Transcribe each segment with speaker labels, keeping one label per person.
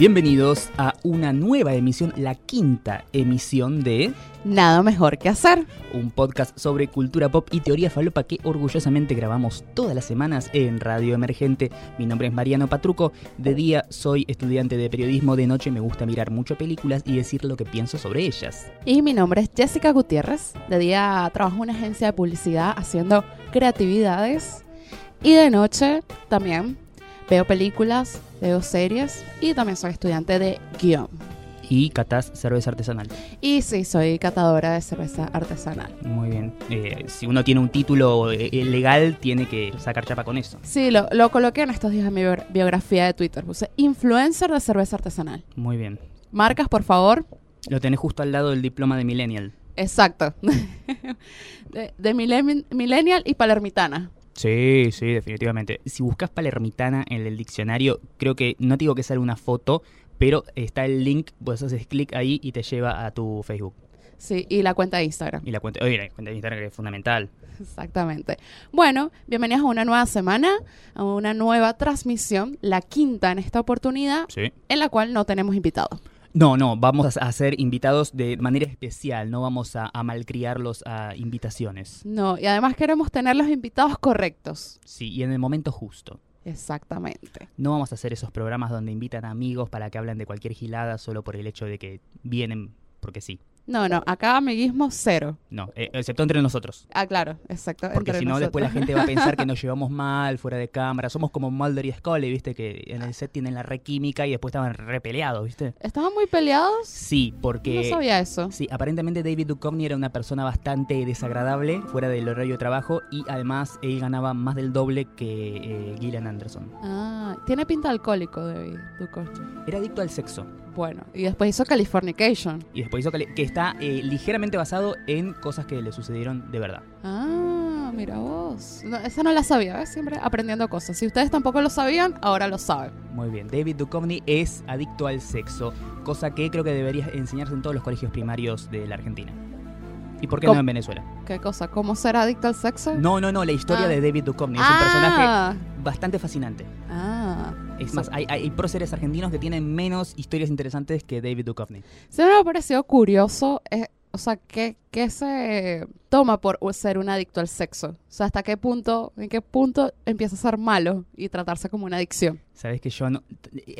Speaker 1: Bienvenidos a una nueva emisión, la quinta emisión de
Speaker 2: Nada mejor que hacer.
Speaker 1: un podcast sobre cultura pop y teoría falopa que orgullosamente grabamos todas las semanas en Radio Emergente. Mi nombre es Mariano Patruco. De día soy estudiante de periodismo, de noche me gusta mirar mucho películas y decir lo que pienso sobre ellas.
Speaker 2: Y mi nombre es Jessica Gutiérrez. De día trabajo en una agencia de publicidad haciendo creatividades. Y de noche también veo películas, veo series y también soy estudiante de guion.
Speaker 1: Y catás cerveza artesanal.
Speaker 2: Y sí, soy catadora de cerveza artesanal.
Speaker 1: Muy bien. Eh, si uno tiene un título eh, legal, tiene que sacar chapa con eso.
Speaker 2: Sí, lo, lo coloqué en estos días en mi bio- biografía de Twitter. Puse influencer de cerveza artesanal.
Speaker 1: Muy bien.
Speaker 2: Marcas, por favor.
Speaker 1: Lo tenés justo al lado del diploma de Millennial.
Speaker 2: Exacto. de millennial y palermitana.
Speaker 1: Sí, sí, definitivamente. Si buscas palermitana en el diccionario, creo que no te digo que sale una foto, pero está el link, vos haces clic ahí y te lleva a tu Facebook.
Speaker 2: Sí, y la cuenta de Instagram.
Speaker 1: Y la cuenta, oye, la cuenta de Instagram que es fundamental.
Speaker 2: Exactamente. Bueno, bienvenidos a una nueva semana, a una nueva transmisión, la quinta en esta oportunidad,
Speaker 1: Sí.
Speaker 2: en la cual no tenemos invitados.
Speaker 1: No, no, vamos a hacer invitados de manera especial, no vamos a, a malcriarlos a invitaciones.
Speaker 2: No, y además queremos tener los invitados correctos.
Speaker 1: Sí, y en el momento justo.
Speaker 2: Exactamente.
Speaker 1: No vamos a hacer esos programas donde invitan amigos para que hablen de cualquier gilada solo por el hecho de que vienen porque sí.
Speaker 2: No, no, acá amiguismo cero.
Speaker 1: No, eh, excepto entre nosotros.
Speaker 2: Ah, claro, exacto.
Speaker 1: Porque si no, después la gente va a pensar que nos llevamos mal fuera de cámara. Somos como Mulder y Scully, ¿viste? Que en el set tienen la re química y después estaban re peleados, ¿viste?
Speaker 2: ¿Estaban muy peleados?
Speaker 1: Sí, porque...
Speaker 2: No sabía eso.
Speaker 1: Sí, aparentemente David Duchovny era una persona bastante desagradable fuera del horario de trabajo y además él ganaba más del doble que eh, Gillian Anderson.
Speaker 2: Ah, tiene pinta alcohólico, David Duchovny.
Speaker 1: Era adicto al sexo
Speaker 2: Bueno, y después hizo Californication.
Speaker 1: y después hizo que, que está eh, ligeramente basado en cosas que le sucedieron de verdad.
Speaker 2: Ah, mira vos. No, esa no la sabía, ¿ves? Siempre aprendiendo cosas. Si ustedes tampoco lo sabían, ahora lo saben.
Speaker 1: Muy bien, David Duchovny es adicto al sexo, cosa que creo que debería enseñarse en todos los colegios primarios de la Argentina. ¿Y por qué no en Venezuela?
Speaker 2: ¿Qué cosa? ¿Cómo ser adicto al sexo?
Speaker 1: No, no, no, la historia
Speaker 2: Ah.
Speaker 1: de David Duchovny es un personaje
Speaker 2: ah,
Speaker 1: bastante fascinante.
Speaker 2: ah.
Speaker 1: Es más, hay, hay próceres argentinos que tienen menos historias interesantes que David Duchovny.
Speaker 2: Siempre me ha parecido curioso, eh, o sea, ¿qué, qué se toma por ser un adicto al sexo? O sea, ¿hasta qué punto, en qué punto empieza a ser malo y tratarse como una adicción?
Speaker 1: Sabes que yo no.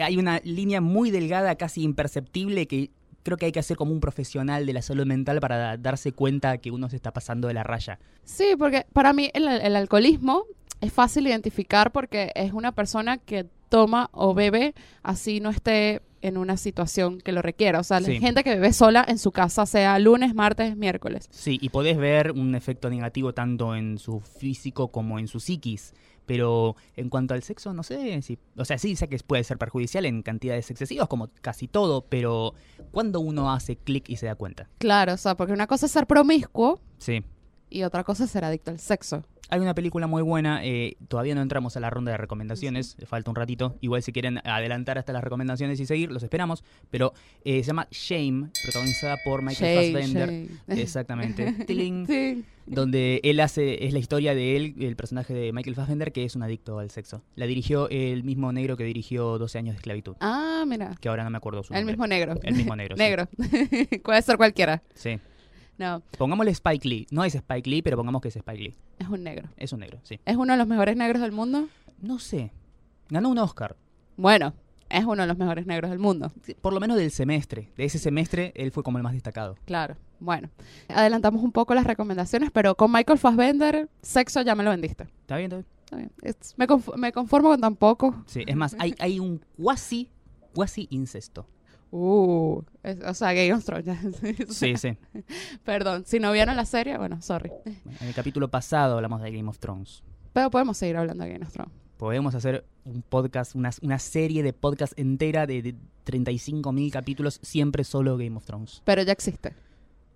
Speaker 1: Hay una línea muy delgada, casi imperceptible, que creo que hay que hacer como un profesional de la salud mental para da- darse cuenta que uno se está pasando de la raya.
Speaker 2: Sí, porque para mí el, el alcoholismo es fácil identificar porque es una persona que toma o bebe así no esté en una situación que lo requiera. O sea, la
Speaker 1: Sí.
Speaker 2: gente que bebe sola en su casa, sea lunes, martes, miércoles.
Speaker 1: Sí, y podés ver un efecto negativo tanto en su físico como en su psiquis. Pero en cuanto al sexo, no sé si. O sea, sí sé que puede ser perjudicial en cantidades excesivas, como casi todo, pero ¿cuándo uno hace clic y se da cuenta?
Speaker 2: Claro, o sea, porque una cosa es ser promiscuo
Speaker 1: Sí.
Speaker 2: y otra cosa es ser adicto al sexo.
Speaker 1: Hay una película muy buena, eh, todavía no entramos a la ronda de recomendaciones, falta un ratito. Igual si quieren adelantar hasta las recomendaciones y seguir, los esperamos. Pero eh, se llama Shame, protagonizada por Michael
Speaker 2: Shame,
Speaker 1: Fassbender.
Speaker 2: shame.
Speaker 1: Exactamente. Tiling.
Speaker 2: Sí.
Speaker 1: donde él hace, es la historia de él, el personaje de Michael Fassbender, que es un adicto al sexo. La dirigió el mismo negro que dirigió 12 años de esclavitud,
Speaker 2: Ah, mira.
Speaker 1: que ahora no me acuerdo su
Speaker 2: El
Speaker 1: nombre.
Speaker 2: mismo negro.
Speaker 1: El mismo negro. sí.
Speaker 2: negro. Puede ser cualquiera.
Speaker 1: Sí.
Speaker 2: No,
Speaker 1: Pongámosle Spike Lee. No es Spike Lee, pero pongamos que es Spike Lee.
Speaker 2: es un negro.
Speaker 1: Es un negro, sí.
Speaker 2: ¿Es uno de los mejores negros del mundo?
Speaker 1: No sé. Ganó un Oscar.
Speaker 2: Bueno, es uno de los mejores negros del mundo.
Speaker 1: Por lo menos del semestre. De ese semestre, él fue como el más destacado.
Speaker 2: Claro. Bueno, adelantamos un poco las recomendaciones, pero con Michael Fassbender, sexo ya me lo vendiste.
Speaker 1: ¿Está bien? ¿Está bien?
Speaker 2: Está bien. Me, conf- me conformo con tan poco.
Speaker 1: Sí, es más, hay, hay un cuasi, cuasi incesto.
Speaker 2: Uh, es- o sea, Game of Thrones.
Speaker 1: Sí, sí.
Speaker 2: Perdón, si no vieron la serie, bueno, sorry.
Speaker 1: En el capítulo pasado hablamos de Game of Thrones.
Speaker 2: Pero podemos seguir hablando de Game of Thrones.
Speaker 1: Podemos hacer un podcast, una, una serie de podcast entera de, de 35.000 capítulos, siempre solo Game of Thrones.
Speaker 2: Pero ya existe.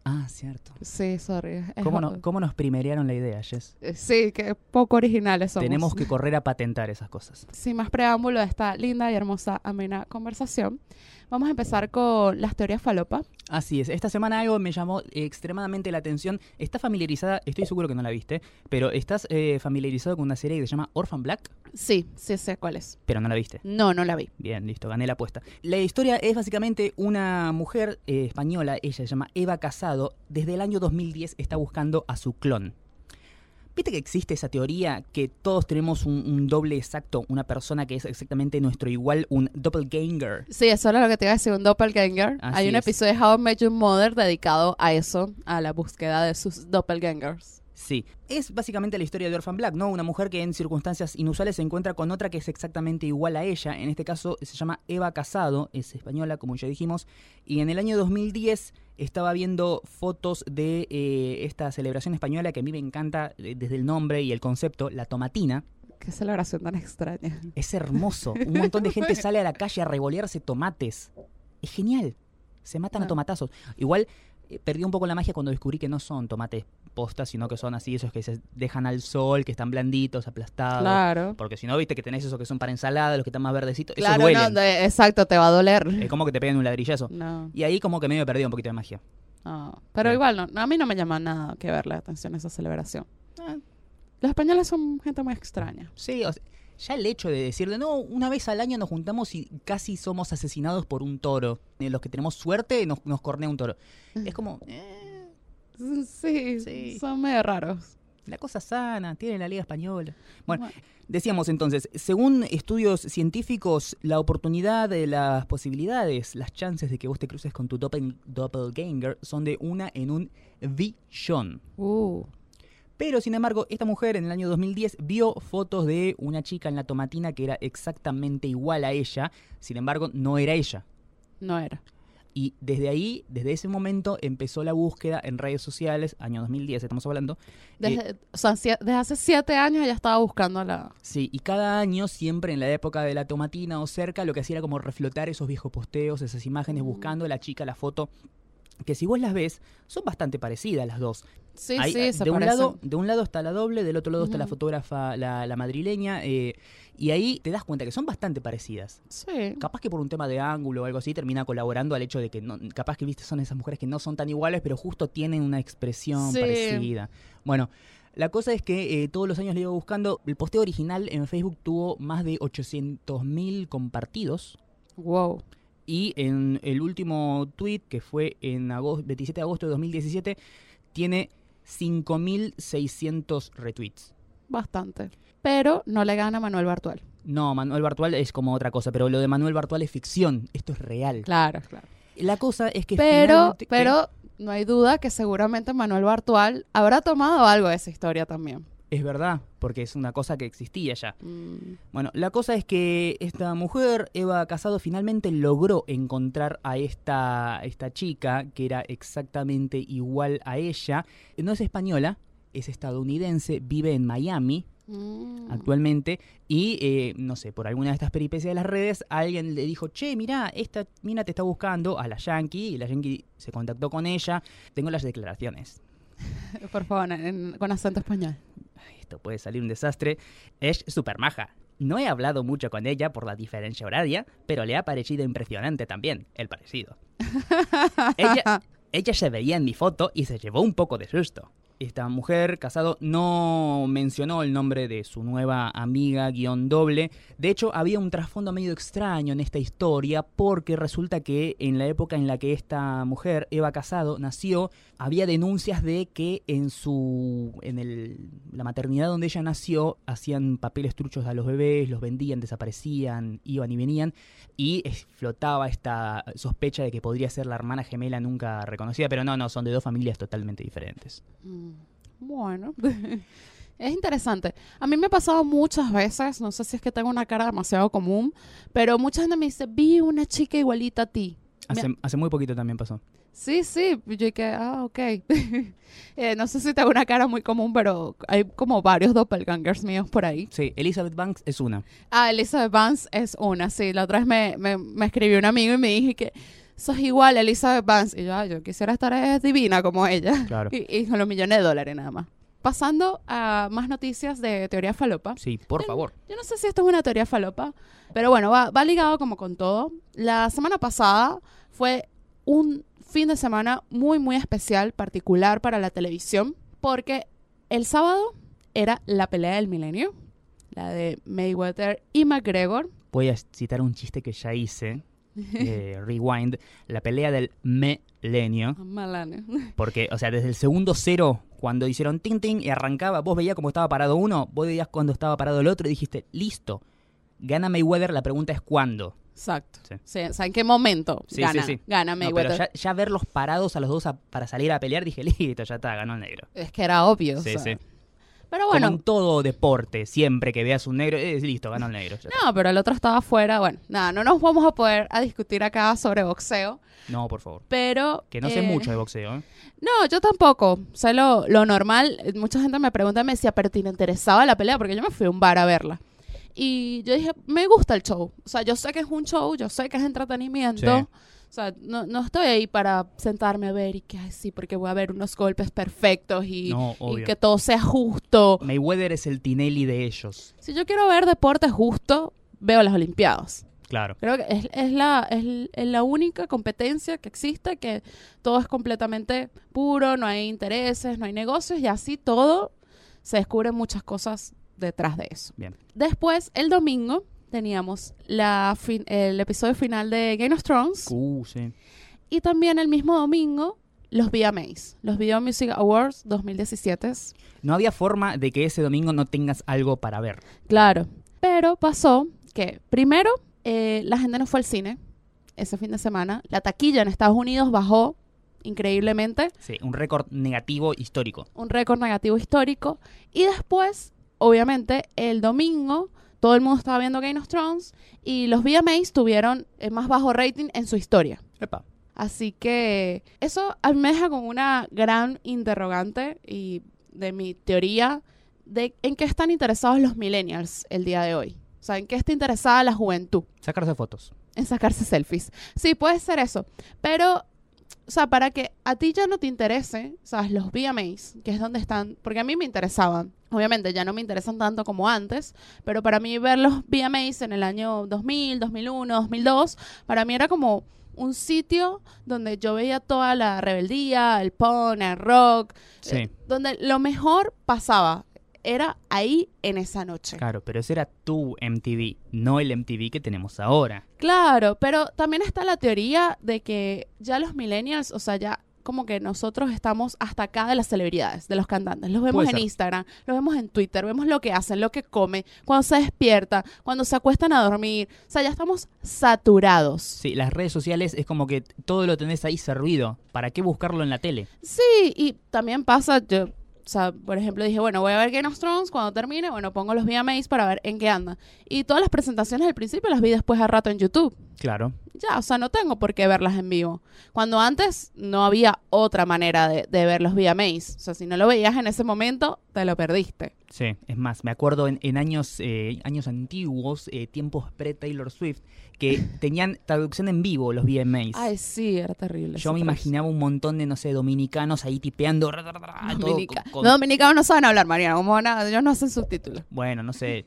Speaker 1: Ah, cierto.
Speaker 2: Sí, sorry.
Speaker 1: ¿Cómo, no- cómo nos primerearon la idea, Jess?
Speaker 2: Eh, Sí, que poco originales somos.
Speaker 1: Tenemos que correr a patentar esas cosas.
Speaker 2: Sin más preámbulo a esta linda y hermosa, amena conversación, vamos a empezar con las teorías falopa.
Speaker 1: Así es. Esta semana algo me llamó extremadamente la atención. ¿Estás familiarizada? Estoy seguro que no la viste, pero ¿estás eh, familiarizado con una serie que se llama Orphan Black?
Speaker 2: Sí, sí sé cuál es.
Speaker 1: pero no la viste.
Speaker 2: No, no la vi.
Speaker 1: Bien, listo, gané la apuesta. La historia es básicamente una mujer eh, española, ella se llama Eva Casado, desde el año 2010 está buscando a su clon. ¿Viste que existe esa teoría que todos tenemos un, un doble exacto, una persona que es exactamente nuestro igual, un doppelganger?
Speaker 2: Sí, eso era lo que te iba a decir, un doppelganger.
Speaker 1: Así
Speaker 2: Hay un
Speaker 1: es.
Speaker 2: episodio de How I Met Your Mother dedicado a eso, a la búsqueda de sus doppelgangers.
Speaker 1: Sí, es básicamente la historia de Orphan Black, ¿no? Una mujer que en circunstancias inusuales se encuentra con otra que es exactamente igual a ella. En este caso se llama Eva Casado, es española, como ya dijimos. Y en el año 2010 estaba viendo fotos de eh, esta celebración española que a mí me encanta eh, desde el nombre y el concepto, la tomatina.
Speaker 2: Qué celebración tan extraña.
Speaker 1: Es hermoso. Un montón de gente sale a la calle a revolearse tomates. Es genial. Se matan a
Speaker 2: Ah.
Speaker 1: tomatazos. Igual perdí un poco la magia cuando descubrí que no son tomates postas, sino que son así esos que se dejan al sol, que están blanditos, aplastados.
Speaker 2: Claro.
Speaker 1: Porque si no, viste que tenés esos que son para ensalada, los que están más verdecitos. Esos
Speaker 2: Claro,
Speaker 1: duelen.
Speaker 2: no, de- exacto, te va a doler.
Speaker 1: Es como que te pegan un ladrillazo.
Speaker 2: No,
Speaker 1: Y ahí como que medio perdí un poquito de magia.
Speaker 2: no. Pero
Speaker 1: Sí.
Speaker 2: igual, no, a mí no me llama nada que ver la atención a esa celebración.
Speaker 1: Ah,
Speaker 2: Los españoles son gente muy extraña.
Speaker 1: sí, o sea, ya el hecho de decirle, no, una vez al año nos juntamos y casi somos asesinados por un toro. Eh, Los que tenemos suerte nos, nos cornea un toro. Es como, eh,
Speaker 2: Sí,
Speaker 1: Sí.
Speaker 2: son medio raros.
Speaker 1: la cosa sana, tiene la Liga Española. Bueno, decíamos entonces, según estudios científicos, la oportunidad, de las posibilidades, las chances de que vos te cruces con tu doppel- doppelganger son de una en un billón.
Speaker 2: Uh,
Speaker 1: Pero, sin embargo, esta mujer en el año 2010 vio fotos de una chica en la tomatina que era exactamente igual a ella, sin embargo, no era ella.
Speaker 2: no era.
Speaker 1: Y desde ahí, desde ese momento, empezó la búsqueda en redes sociales, año 2010 estamos hablando. eh,
Speaker 2: Desde, o sea, desde hace siete años ya estaba buscando a la...
Speaker 1: Sí, y cada año, siempre en la época de la tomatina o cerca, lo que hacía era como reflotar esos viejos posteos, esas imágenes,
Speaker 2: Mm.
Speaker 1: buscando a la chica, la foto, que si vos las ves, son bastante parecidas las dos.
Speaker 2: Sí,
Speaker 1: Hay-
Speaker 2: sí, se
Speaker 1: de, un lado, de un lado está la doble, del otro lado está la fotógrafa, la, la madrileña, eh, y ahí te das cuenta que son bastante parecidas.
Speaker 2: Sí.
Speaker 1: Capaz que por un tema de ángulo o algo así termina colaborando al hecho de que no, capaz que viste son esas mujeres que no son tan iguales, pero justo tienen una expresión
Speaker 2: Sí.
Speaker 1: parecida. Bueno, la cosa es que eh, todos los años le iba buscando. El posteo original en Facebook tuvo más de 800.000 compartidos.
Speaker 2: Wow.
Speaker 1: Y en el último tweet, que fue en agosto, 27 de agosto de 2017, tiene 5.600 retweets.
Speaker 2: Bastante. Pero no le gana a Manuel Bartual.
Speaker 1: No, Manuel Bartual es como otra cosa, pero lo de Manuel Bartual es ficción. Esto es real.
Speaker 2: Claro, claro.
Speaker 1: La cosa es que
Speaker 2: Pero, pero no hay duda que seguramente Manuel Bartual habrá tomado algo de esa historia también.
Speaker 1: Es verdad, porque es una cosa que existía ya.
Speaker 2: Mm,
Speaker 1: Bueno, la cosa es que esta mujer, Eva Casado, finalmente logró encontrar a esta, esta chica que era exactamente igual a ella. No es española, es estadounidense, vive en Miami
Speaker 2: mm.
Speaker 1: actualmente y, eh, no sé, por alguna de estas peripecias de las redes, alguien le dijo, che, mirá, esta mina te está buscando a la Yankee y la Yankee se contactó con ella. Tengo las declaraciones.
Speaker 2: Por favor, en- con acento español.
Speaker 1: Esto puede salir un desastre. Es súper maja. No he hablado mucho con ella por la diferencia horaria, pero le ha parecido impresionante también el parecido. ella, ella se veía en mi foto y se llevó un poco de susto. Esta mujer, casado, no mencionó el nombre de su nueva amiga guion doble. De hecho, había un trasfondo medio extraño en esta historia porque resulta que en la época en la que esta mujer, Eva Casado, nació, había denuncias de que en su en el, la maternidad donde ella nació hacían papeles truchos a los bebés, los vendían, desaparecían, iban y venían y flotaba esta sospecha de que podría ser la hermana gemela nunca reconocida, pero no, no, son de dos familias totalmente diferentes.
Speaker 2: Mm, Bueno, es interesante. A mí me ha pasado muchas veces, no sé si es que tengo una cara demasiado común, pero mucha gente me dice, vi una chica igualita a ti.
Speaker 1: Hace, hace muy poquito también pasó.
Speaker 2: Sí, sí, yo que, ah, ok. Eh, no sé si tengo una cara muy común, pero hay como varios doppelgangers míos por ahí.
Speaker 1: Sí, Elizabeth Banks es una.
Speaker 2: Ah, Elizabeth Vance es una, sí. La otra vez me, me, me escribió un amigo y me dije que sos igual a Elizabeth Vance. Y yo, "Ay, yo quisiera estar divina como ella.
Speaker 1: Claro.
Speaker 2: Y, y con los millones de dólares nada más. Pasando a más noticias de teoría falopa.
Speaker 1: Sí, por favor.
Speaker 2: Yo no sé si esto es una teoría falopa, pero bueno, va, va ligado como con todo. La semana pasada fue un fin de semana muy, muy especial, particular para la televisión, porque el sábado era la pelea del milenio. la de Mayweather y McGregor.
Speaker 1: Voy a citar un chiste que ya hice, eh, Rewind, la pelea del milenio.
Speaker 2: Malane.
Speaker 1: Porque, o sea, desde el segundo cero, cuando hicieron ting ting y arrancaba, vos veías cómo estaba parado uno, vos veías cuando estaba parado el otro y dijiste, listo, gana Mayweather, la pregunta es cuándo.
Speaker 2: Exacto.
Speaker 1: Sí.
Speaker 2: Sí, o sea, ¿en qué momento
Speaker 1: Sí,
Speaker 2: gana, gana
Speaker 1: No,
Speaker 2: Mayweather?
Speaker 1: pero ya, ya verlos parados a los dos a- para salir a pelear, dije, listo, ya está, ganó el negro.
Speaker 2: Es que era obvio. o
Speaker 1: Sí,
Speaker 2: sea.
Speaker 1: sí.
Speaker 2: Pero
Speaker 1: Como en todo deporte, siempre que veas un negro, eh, listo, ganó el negro.
Speaker 2: no, pero el otro estaba afuera. Bueno, nada, no nos vamos a poder a discutir acá sobre boxeo,
Speaker 1: No, por favor.
Speaker 2: pero...
Speaker 1: Que no sé
Speaker 2: eh,
Speaker 1: mucho de boxeo, ¿eh?
Speaker 2: No, yo tampoco. Sé lo, lo normal. Mucha gente me pregunta, me decía, pero ¿te interesaba la pelea? Porque yo me fui a un bar a verla. Y yo dije, me gusta el show. O sea, yo sé que es un show, yo sé que es entretenimiento.
Speaker 1: Sí.
Speaker 2: O sea, no, no estoy ahí para sentarme a ver y que, ay, sí, porque voy a ver unos golpes perfectos y,
Speaker 1: No,
Speaker 2: y
Speaker 1: obvio.
Speaker 2: que todo sea justo.
Speaker 1: Mayweather es el Tinelli de ellos.
Speaker 2: Si yo quiero ver deporte justo, veo las Olimpiadas.
Speaker 1: Claro.
Speaker 2: Creo que es, es la, es, es la única competencia que existe, que todo es completamente puro, no hay intereses, no hay negocios y así todo se descubren muchas cosas detrás de eso.
Speaker 1: Bien.
Speaker 2: Después, el domingo, teníamos la fin- el episodio final de Game of Thrones
Speaker 1: Uh, sí.
Speaker 2: y también el mismo domingo los VMAs, los Video Music Awards 2017.
Speaker 1: No había forma de que ese domingo no tengas algo para ver.
Speaker 2: Claro, pero pasó que primero eh, la gente no fue al cine ese fin de semana. La taquilla en Estados Unidos bajó increíblemente,
Speaker 1: Sí, un récord negativo histórico.
Speaker 2: un récord negativo histórico. Y después, obviamente, el domingo todo el mundo estaba viendo Game of Thrones y los VMAs tuvieron el más bajo rating en su historia.
Speaker 1: Epa.
Speaker 2: Así que eso a mí me deja con una gran interrogante y de mi teoría de en qué están interesados los millennials el día de hoy. O sea, en qué está interesada la juventud.
Speaker 1: Sacarse fotos.
Speaker 2: En sacarse selfies. Sí, puede ser eso. Pero, o sea, para que a ti ya no te interese, ¿sabes? Los VMAs, que es donde están, porque a mí me interesaban. Obviamente ya no me interesan tanto como antes, pero para mí ver los VMAs en el año 2000, 2001, 2002, para mí era como un sitio donde yo veía toda la rebeldía, el punk, el rock,
Speaker 1: Sí.
Speaker 2: eh, donde lo mejor pasaba. Era ahí en esa noche.
Speaker 1: Claro, pero ese era tu MTV, no el MTV que tenemos ahora.
Speaker 2: Claro, pero también está la teoría de que ya los millennials, o sea, ya como que nosotros estamos hasta acá de las celebridades, de los cantantes. Los vemos
Speaker 1: Puede
Speaker 2: en
Speaker 1: ser.
Speaker 2: Instagram, los vemos en Twitter, vemos lo que hacen, lo que comen, cuando se despierta, cuando se acuestan a dormir. O sea, ya estamos saturados.
Speaker 1: Sí, las redes sociales es como que todo lo tenés ahí servido. ¿Para qué buscarlo en la tele?
Speaker 2: Sí, y también pasa, yo, o sea, por ejemplo, dije, bueno, voy a ver Game of Thrones cuando termine, bueno, pongo los VMAs para ver en qué anda. Y todas las presentaciones al principio las vi después a rato en YouTube.
Speaker 1: Claro.
Speaker 2: Ya, o sea, no tengo por qué verlas en vivo. Cuando antes no había otra manera de, de ver los VMAs. O sea, si no lo veías en ese momento, te lo perdiste.
Speaker 1: Sí, es más, me acuerdo en, en años, eh, años antiguos, eh, tiempos pre-Taylor Swift, que tenían traducción en vivo los VMAs.
Speaker 2: Ay, sí, era terrible.
Speaker 1: Yo me
Speaker 2: traducción.
Speaker 1: imaginaba un montón de, no sé, dominicanos ahí tipeando. ra, ra, ra, ra, todo
Speaker 2: Dominica-
Speaker 1: con- con-
Speaker 2: Los dominicanos no saben hablar, Mariana. Como van a- ellos no hacen subtítulos.
Speaker 1: Bueno, no sé.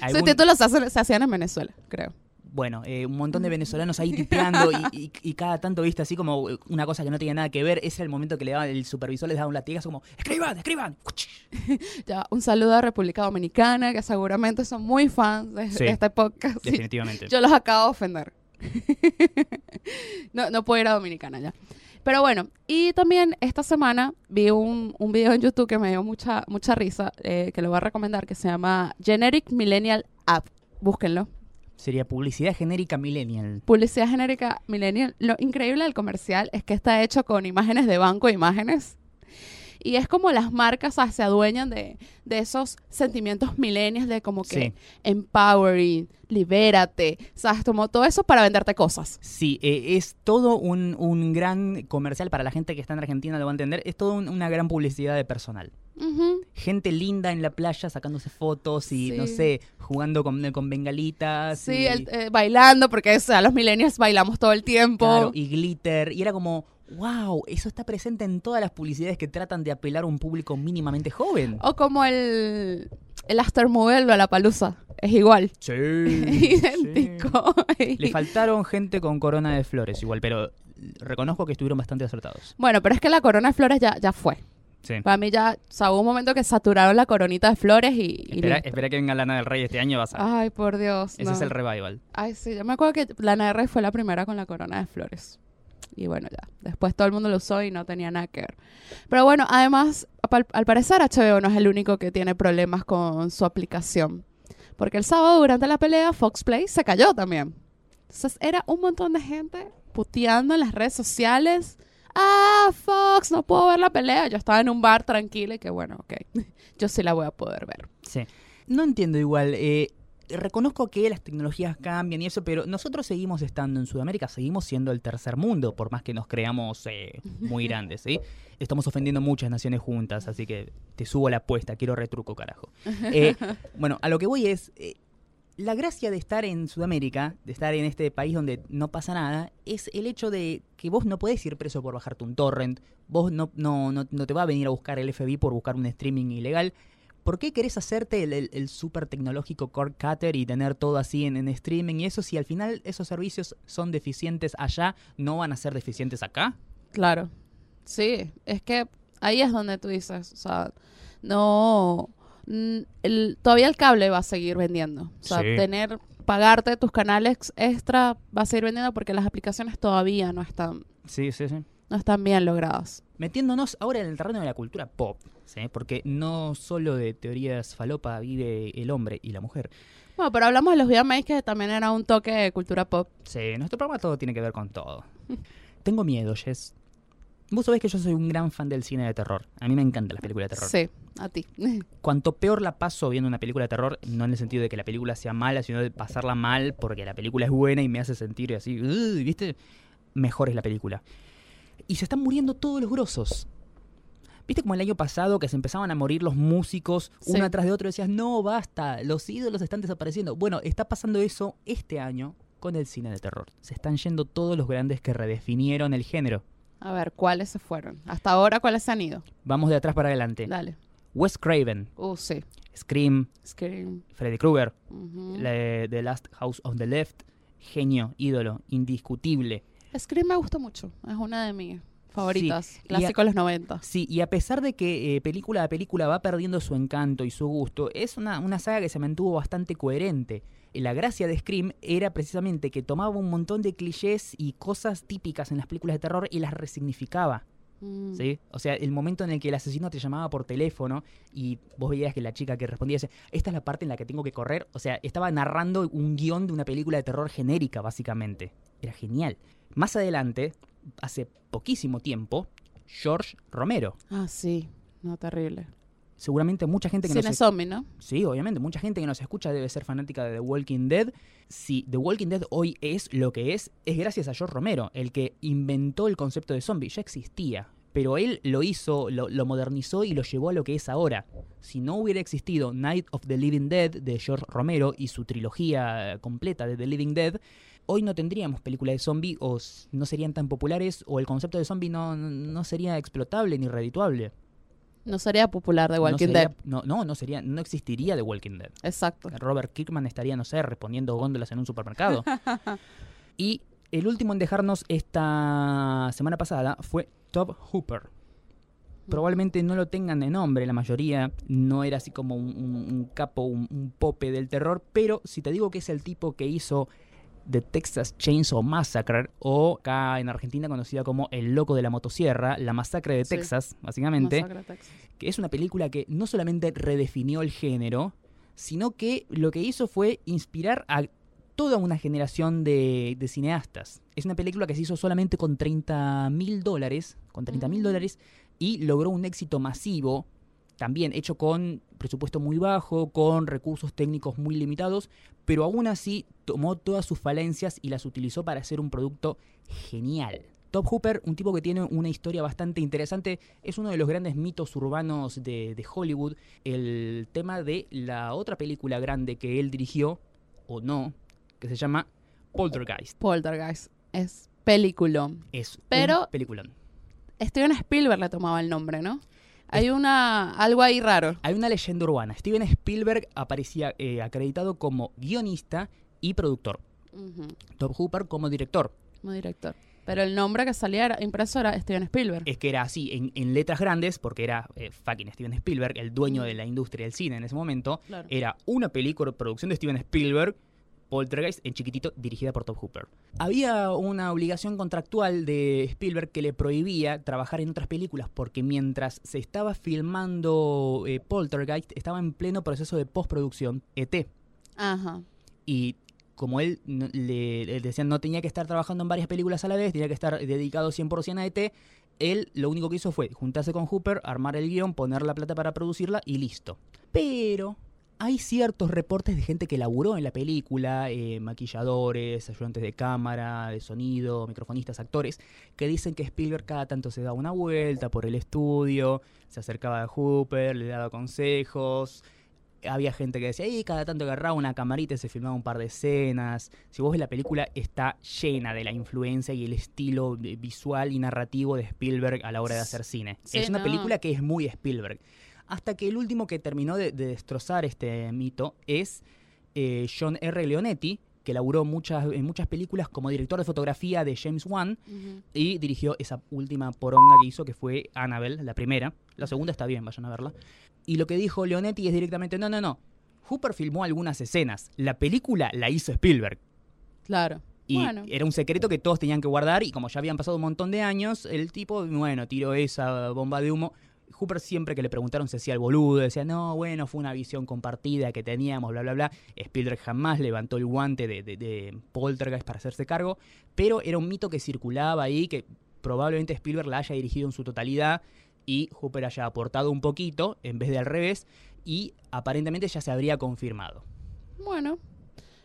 Speaker 1: algún-
Speaker 2: Subtítulos se, hacen- se hacían en Venezuela, creo.
Speaker 1: Bueno, eh, un montón de venezolanos ahí tipeando y, y- y cada tanto, viste, así como eh, una cosa que no tenía nada que ver. Ese es el momento que le daba el supervisor, les daba un latigazo como, escriban, escriban.
Speaker 2: Ya, un saludo a República Dominicana, que seguramente son muy fans de,
Speaker 1: Sí.
Speaker 2: de este podcast. Sí,
Speaker 1: Definitivamente.
Speaker 2: Yo los acabo de ofender. no, no puedo ir a Dominicana ya. Pero bueno, y también esta semana vi un, un video en YouTube que me dio mucha, mucha risa, eh, que lo voy a recomendar, que se llama Generic Millennial App. Búsquenlo.
Speaker 1: Sería publicidad genérica millennial.
Speaker 2: Publicidad genérica millennial. Lo increíble del comercial es que está hecho con imágenes de banco, imágenes. Y es como las marcas se adueñan de, de esos sentimientos millennials de como que
Speaker 1: Sí.
Speaker 2: empowering, libérate, ¿sabes? Como todo eso para venderte cosas.
Speaker 1: Sí, eh, es todo un, un gran comercial para la gente que está en Argentina, lo va a entender. Es todo un- una gran publicidad de personal. Gente linda en la playa sacándose fotos y,
Speaker 2: Sí.
Speaker 1: no sé, jugando con, con bengalitas.
Speaker 2: Sí,
Speaker 1: y,
Speaker 2: el- eh, bailando, porque o sea, los millennials bailamos todo el tiempo.
Speaker 1: claro, y glitter. Y era como, wow, eso está presente en todas las publicidades que tratan de apelar a un público mínimamente joven.
Speaker 2: O como el, el after movie de la palusa. Es igual.
Speaker 1: Sí.
Speaker 2: Idéntico.
Speaker 1: Le faltaron gente con corona de flores igual, pero reconozco que estuvieron bastante acertados.
Speaker 2: Bueno, pero es que la corona de flores ya, ya fue.
Speaker 1: Sí.
Speaker 2: Para mí ya, o sea, hubo un momento que saturaron la coronita de flores y... y
Speaker 1: Espera, espera que venga Lana del Rey este año, vas a...
Speaker 2: Ay, por Dios.
Speaker 1: Ese
Speaker 2: no.
Speaker 1: es el revival.
Speaker 2: Ay, sí, yo me acuerdo que Lana del Rey fue la primera con la corona de flores. Y bueno, ya. Después todo el mundo lo usó y no tenía nada que ver. Pero bueno, además, al, al parecer HBO no es el único que tiene problemas con su aplicación. Porque el sábado durante la pelea Fox Play se cayó también. Entonces era un montón de gente puteando en las redes sociales. Ah, Fox, no puedo ver la pelea. Yo estaba en un bar tranquila y que bueno, ok. Yo sí la voy a poder ver.
Speaker 1: Sí. No entiendo igual. eh, reconozco que las tecnologías cambian y eso, pero nosotros seguimos estando en Sudamérica, seguimos siendo el tercer mundo, por más que nos creamos eh, muy grandes, ¿sí? Estamos ofendiendo muchas naciones juntas, así que te subo la apuesta, quiero retruco, carajo. Eh, bueno, a lo que voy es, eh, la gracia de estar en Sudamérica, de estar en este país donde no pasa nada, es el hecho de que vos no podés ir preso por bajarte un torrent, vos no, no, no, no te va a venir a buscar el FBI por buscar un streaming ilegal. ¿Por qué querés hacerte el, el, super tecnológico cord cutter y tener todo así en, en streaming y eso si al final esos servicios son deficientes allá, no van a ser deficientes acá?
Speaker 2: Claro. Sí, es que ahí es donde tú dices, o sea, no, el, todavía el cable va a seguir vendiendo. O sea,
Speaker 1: Sí.
Speaker 2: tener, pagarte tus canales extra va a seguir vendiendo porque las aplicaciones todavía no están,
Speaker 1: Sí, sí, sí.
Speaker 2: no están bien logradas.
Speaker 1: Metiéndonos ahora en el terreno de la cultura pop, ¿sí? porque no solo de teorías falopa vive el hombre y la mujer.
Speaker 2: Bueno, pero hablamos de los VMAs que también era un toque de cultura pop.
Speaker 1: Sí, nuestro programa todo tiene que ver con todo. Tengo miedo, Jess. Vos sabés que yo soy un gran fan del cine de terror. A mí me encantan las películas de terror.
Speaker 2: Sí, a ti.
Speaker 1: Cuanto peor la paso viendo una película de terror, no en el sentido de que la película sea mala, sino de pasarla mal porque la película es buena y me hace sentir así, ¿viste? Mejor es la película. Y se están muriendo todos los grosos. ¿Viste como el año pasado que se empezaban a morir los músicos
Speaker 2: Sí.
Speaker 1: uno atrás de otro y decías, no, basta, los ídolos están desapareciendo? Bueno, está pasando eso este año con el cine de terror. Se están yendo todos los grandes que redefinieron el género.
Speaker 2: A ver, ¿cuáles se fueron? Hasta ahora, ¿cuáles se han ido?
Speaker 1: Vamos de atrás para adelante.
Speaker 2: Dale.
Speaker 1: Wes Craven,
Speaker 2: Uh, sí.
Speaker 1: Scream,
Speaker 2: Scream.
Speaker 1: Freddy Krueger, de The Last House on the Left, genio, ídolo, indiscutible.
Speaker 2: Scream me gusta mucho. Es una de mis favoritas.
Speaker 1: Sí, y a-
Speaker 2: Clásico de los 90.
Speaker 1: Sí, y a pesar de que eh, película a película va perdiendo su encanto y su gusto, es una, una saga que se mantuvo bastante coherente. Y La gracia de Scream era precisamente que tomaba un montón de clichés y cosas típicas en las películas de terror y las resignificaba.
Speaker 2: Mm.
Speaker 1: ¿sí? O sea, el momento en el que el asesino te llamaba por teléfono y vos veías que la chica que respondía decía, esta es la parte en la que tengo que correr. O sea, estaba narrando un guion de una película de terror genérica, básicamente. Era genial. Más adelante, hace poquísimo tiempo, George Romero.
Speaker 2: Ah, sí. No, terrible.
Speaker 1: Seguramente mucha gente que
Speaker 2: Cine
Speaker 1: nos
Speaker 2: zombie, ¿no?
Speaker 1: Sí, obviamente, mucha gente que nos escucha debe ser fanática de The Walking Dead. Si The Walking Dead hoy es lo que es, es gracias a George Romero, el que inventó el concepto de zombie. Ya existía, pero él lo hizo, lo, lo modernizó y lo llevó a lo que es ahora. Si no hubiera existido Night of the Living Dead de George Romero y su trilogía completa de The Living Dead, hoy no tendríamos películas de zombie o no serían tan populares o el concepto de zombie no, no sería explotable ni redituable.
Speaker 2: No sería popular de
Speaker 1: No
Speaker 2: Walking
Speaker 1: sería-
Speaker 2: Dead.
Speaker 1: No, no, no sería, no existiría The Walking Dead.
Speaker 2: Exacto.
Speaker 1: Robert Kirkman estaría, no sé, respondiendo góndolas en un supermercado. y el último en dejarnos esta semana pasada fue Top Hooper. Probablemente no lo tengan de nombre, la mayoría no era así como un, un- un capo, un, un pope del terror, pero si te digo que es el tipo que hizo The Texas Chainsaw Massacre, o acá en Argentina conocida como El Loco de la Motosierra, la masacre de
Speaker 2: Sí.
Speaker 1: Texas, básicamente,
Speaker 2: Masacre Texas.
Speaker 1: que es una película que no solamente redefinió el género, sino que lo que hizo fue inspirar a toda una generación de, de cineastas. Es una película que se hizo solamente con 30 mil dólares, con 30 mil
Speaker 2: Mm.
Speaker 1: dólares, y logró un éxito masivo, también hecho con presupuesto muy bajo, con recursos técnicos muy limitados, pero aún así tomó todas sus falencias y las utilizó para hacer un producto genial. Top Hooper, un tipo que tiene una historia bastante interesante, es uno de los grandes mitos urbanos de, de Hollywood. El tema de la otra película grande que él dirigió, o no, que se llama Poltergeist.
Speaker 2: Poltergeist. Es peliculón.
Speaker 1: Es
Speaker 2: Pero-
Speaker 1: un peliculón.
Speaker 2: Steven Spielberg le tomaba el nombre, ¿no? Hay una algo ahí raro.
Speaker 1: Hay una leyenda urbana. Steven Spielberg aparecía eh, acreditado como guionista y productor.
Speaker 2: Ujú,
Speaker 1: Top Hooper como director.
Speaker 2: Como director. Pero el nombre que salía era impreso era Steven Spielberg.
Speaker 1: Es que era así, en, en letras grandes, porque era eh, fucking Steven Spielberg, el dueño de la industria del cine en ese momento.
Speaker 2: Claro.
Speaker 1: Era una película, producción de Steven Spielberg, Poltergeist, en chiquitito, dirigida por Tom Hooper. Había una obligación contractual de Spielberg que le prohibía trabajar en otras películas, porque mientras se estaba filmando eh, Poltergeist, estaba en pleno proceso de postproducción ET.
Speaker 2: Ajá.
Speaker 1: Y como él no- le, le decían no tenía que estar trabajando en varias películas a la vez, tenía que estar dedicado 100% a ET, él lo único que hizo fue juntarse con Hooper, armar el guion, poner la plata para producirla y listo. Pero hay ciertos reportes de gente que laburó en la película, eh, maquilladores, ayudantes de cámara, de sonido, microfonistas, actores, que dicen que Spielberg cada tanto se daba una vuelta por el estudio, se acercaba a Hooper, le daba consejos, había gente que decía, y cada tanto agarraba una camarita y se filmaba un par de escenas. Si vos ves la película, está llena de la influencia y el estilo visual y narrativo de Spielberg a la hora de hacer cine.
Speaker 2: Sí,
Speaker 1: es una
Speaker 2: no.
Speaker 1: película que es muy Spielberg. Hasta que el último que terminó de, de destrozar este mito es eh, John R. Leonetti, que laburó muchas, en muchas películas como director de fotografía de James Wan y dirigió esa última poronga que hizo, que fue Annabelle, la primera. La segunda está bien, vayan a verla. Y lo que dijo Leonetti es directamente, no, no, no. Hooper filmó algunas escenas. La película la hizo Spielberg.
Speaker 2: Claro.
Speaker 1: Y
Speaker 2: bueno.
Speaker 1: era un secreto que todos tenían que guardar y como ya habían pasado un montón de años, el tipo, bueno, tiró esa bomba de humo. Hooper siempre que le preguntaron se hacía el boludo, decía, no, bueno, fue una visión compartida que teníamos, bla, bla, bla. Spielberg jamás levantó el guante de, de, de Poltergeist para hacerse cargo, pero era un mito que circulaba ahí, que probablemente Spielberg la haya dirigido en su totalidad y Hooper haya aportado un poquito en vez de al revés y aparentemente ya se habría confirmado.
Speaker 2: Bueno.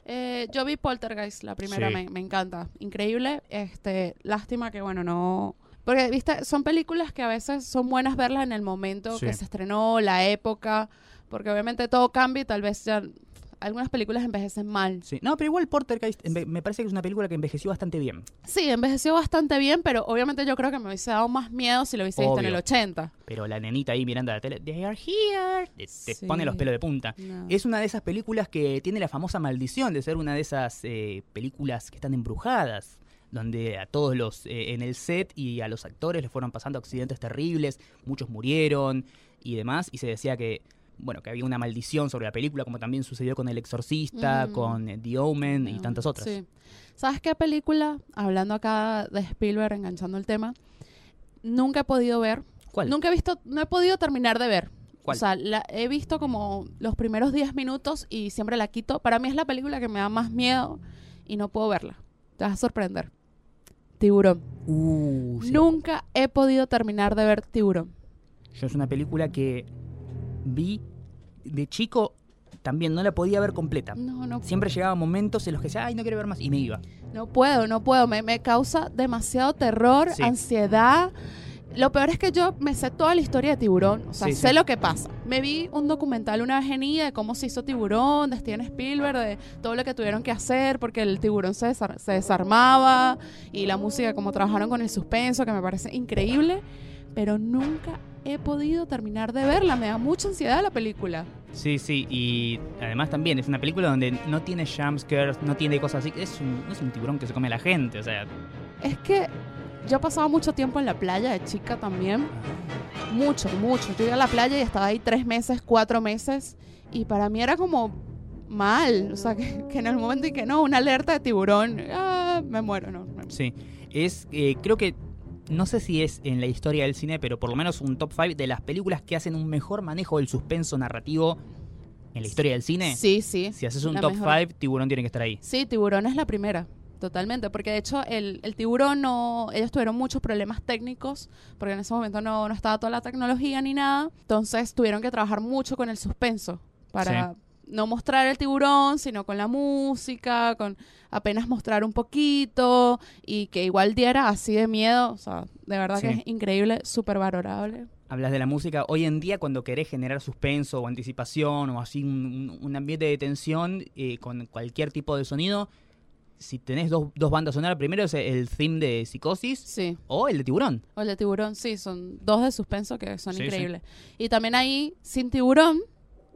Speaker 2: Eh, yo vi Poltergeist, la primera,
Speaker 1: Sí.
Speaker 2: me, me encanta. Increíble. Este, lástima que, bueno, no. Porque, viste, son películas que a veces son buenas verlas en el momento
Speaker 1: Sí.
Speaker 2: que se estrenó, la época. Porque obviamente todo cambia y tal vez ya algunas películas envejecen mal.
Speaker 1: Sí. No, pero igual Poltergeist me parece que es una película que envejeció bastante bien.
Speaker 2: Sí, envejeció bastante bien, pero obviamente yo creo que me hubiese dado más miedo si lo hubiese visto en el
Speaker 1: Obvio.
Speaker 2: 80.
Speaker 1: Pero la nenita ahí mirando la tele, they are here, te, te
Speaker 2: Sí.
Speaker 1: pone los pelos de punta.
Speaker 2: No.
Speaker 1: Es una de esas películas que tiene la famosa maldición de ser una de esas eh, películas que están embrujadas, donde a todos los eh, en el set y a los actores les fueron pasando accidentes terribles, muchos murieron y demás, y se decía que bueno, que había una maldición sobre la película, como también sucedió con El Exorcista,
Speaker 2: Mm.
Speaker 1: con eh, The Omen y tantas otras.
Speaker 2: Sí. ¿Sabes qué película? Hablando acá de Spielberg, enganchando el tema. Nunca he podido ver.
Speaker 1: ¿Cuál?
Speaker 2: Nunca he visto, no he podido terminar de ver.
Speaker 1: ¿Cuál?
Speaker 2: O sea, la, he visto como los primeros 10 minutos y siempre la quito. Para mí es la película que me da más miedo y no puedo verla. Te vas a sorprender. Tiburón.
Speaker 1: Uh, sí.
Speaker 2: Nunca he podido terminar de ver Tiburón.
Speaker 1: Yo es una película que vi de chico, también no la podía ver completa.
Speaker 2: No, no,
Speaker 1: Siempre llegaban momentos en los que decía, ay, no quiero ver más, y me iba.
Speaker 2: no puedo, no puedo. Me, me causa demasiado terror,
Speaker 1: Sí.
Speaker 2: ansiedad. Lo peor es que yo me sé toda la historia de Tiburón. O sea,
Speaker 1: Sí,
Speaker 2: sé
Speaker 1: sí.
Speaker 2: lo que pasa. Me vi un documental una vez en IA de cómo se hizo Tiburón, de Steven Spielberg, de todo lo que tuvieron que hacer porque el tiburón se, desar- se desarmaba y la música, como trabajaron con el suspenso, que me parece increíble. Pero nunca he podido terminar de verla. Me da mucha ansiedad la película.
Speaker 1: Sí, sí, y además también es una película donde no tiene jumpscares, no tiene cosas así. Es un, es un tiburón que se come a la gente, o sea.
Speaker 2: Es que yo pasaba mucho tiempo en la playa de chica también. Mucho, mucho. Yo iba a la playa y estaba ahí tres meses, cuatro meses. Y para mí era como mal. O sea, que, que en el momento en que no, una alerta de tiburón, ah, me muero, no. me-
Speaker 1: Sí. Es, eh, creo que. No sé si es en la historia del cine, pero por lo menos un top 5 de las películas que hacen un mejor manejo del suspenso narrativo en la historia del cine.
Speaker 2: Sí, sí.
Speaker 1: Si haces un
Speaker 2: la
Speaker 1: top
Speaker 2: mejor.
Speaker 1: 5, Tiburón tiene que estar ahí.
Speaker 2: Sí, tiburón es la primera. Totalmente, porque de hecho el, el tiburón no, ellos tuvieron muchos problemas técnicos, porque en ese momento no, no estaba toda la tecnología ni nada, entonces tuvieron que trabajar mucho con el suspenso para no mostrar el tiburón, sino con la música, con apenas mostrar un poquito y que igual diera así de miedo, o sea, de verdad que es increíble, súper valorable.
Speaker 1: Hablas de la música. Hoy en día, cuando querés generar suspenso o anticipación o así un ambiente de tensión eh, con cualquier tipo de sonido, si tenés dos, dos bandas sonoras, primero es el theme de Psicosis
Speaker 2: Sí.
Speaker 1: o el de Tiburón.
Speaker 2: O el de tiburón, sí, son dos de suspenso que son
Speaker 1: Sí, sí.
Speaker 2: increíbles. Y también ahí, sin tiburón,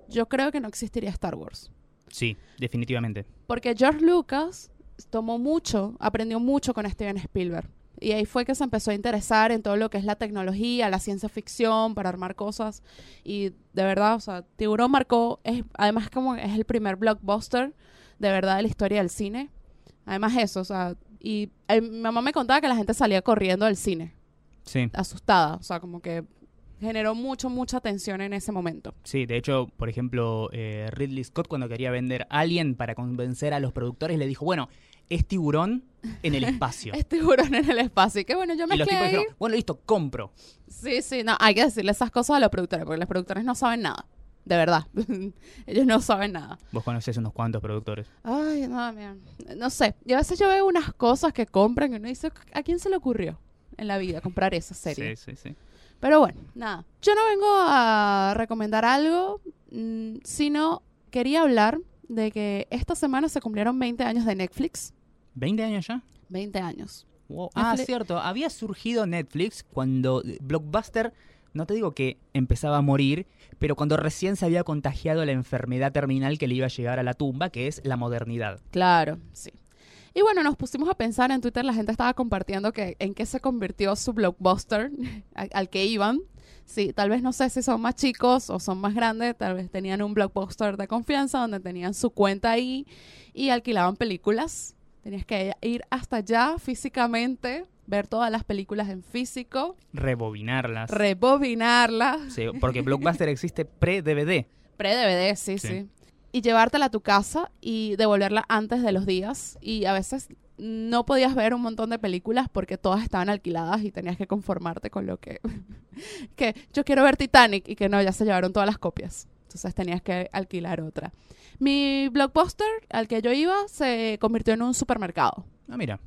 Speaker 2: yo creo que no existiría Star Wars.
Speaker 1: Sí, definitivamente.
Speaker 2: Porque George Lucas tomó mucho, aprendió mucho con Steven Spielberg. Y ahí fue que se empezó a interesar en todo lo que es la tecnología, la ciencia ficción, para armar cosas. Y de verdad, o sea, Tiburón marcó, es, además como es el primer blockbuster de verdad de la historia del cine. Además eso, o sea, y eh, mi mamá me contaba que la gente salía corriendo del cine,
Speaker 1: Sí.
Speaker 2: asustada, o sea, como que generó mucho, mucha tensión en ese momento.
Speaker 1: Sí, de hecho, por ejemplo, eh, Ridley Scott cuando quería vender Alien para convencer a los productores le dijo, bueno, es tiburón en el espacio.
Speaker 2: Es tiburón en el espacio. Y que bueno, yo
Speaker 1: y los tipos
Speaker 2: ahí.
Speaker 1: dijeron, bueno, listo, compro.
Speaker 2: Sí, sí, no, hay que decirle esas cosas a los productores, porque los productores no saben nada. De verdad. Ellos no saben nada.
Speaker 1: Vos conocés unos cuantos productores.
Speaker 2: Ay, no, mira. No sé. Y a veces yo veo unas cosas que compran y uno dice, ¿a quién se le ocurrió en la vida comprar esa serie?
Speaker 1: Sí, sí, sí.
Speaker 2: Pero bueno, nada. Yo no vengo a recomendar algo, mm, sino quería hablar de que esta semana se cumplieron 20 años de Netflix.
Speaker 1: ¿20 años ya?
Speaker 2: 20 años.
Speaker 1: Wow. Ah,
Speaker 2: Netflix-
Speaker 1: cierto. Había surgido Netflix cuando Blockbuster, no te digo que empezaba a morir, pero cuando recién se había contagiado la enfermedad terminal que le iba a llegar a la tumba, que es la modernidad.
Speaker 2: Claro, sí. Y bueno, nos pusimos a pensar en Twitter, la gente estaba compartiendo que en qué se convirtió su blockbuster al que iban. Sí, tal vez no sé si son más chicos o son más grandes, tal vez tenían un blockbuster de confianza donde tenían su cuenta ahí y alquilaban películas. Tenías que ir hasta allá físicamente, ver todas las películas en físico,
Speaker 1: Rebobinarlas.
Speaker 2: rebobinarlas,
Speaker 1: Sí, porque Blockbuster existe pre-DVD.
Speaker 2: pre-DVD, sí,
Speaker 1: Sí.
Speaker 2: sí, Y llevártela a tu casa y devolverla antes de los días. Y a veces no podías ver un montón de películas porque todas estaban alquiladas y tenías que conformarte con lo que... que yo quiero ver Titanic y que no, ya se llevaron todas las copias. Entonces tenías que alquilar otra. Mi blockbuster al que yo iba se convirtió en un supermercado.
Speaker 1: Ah, mira.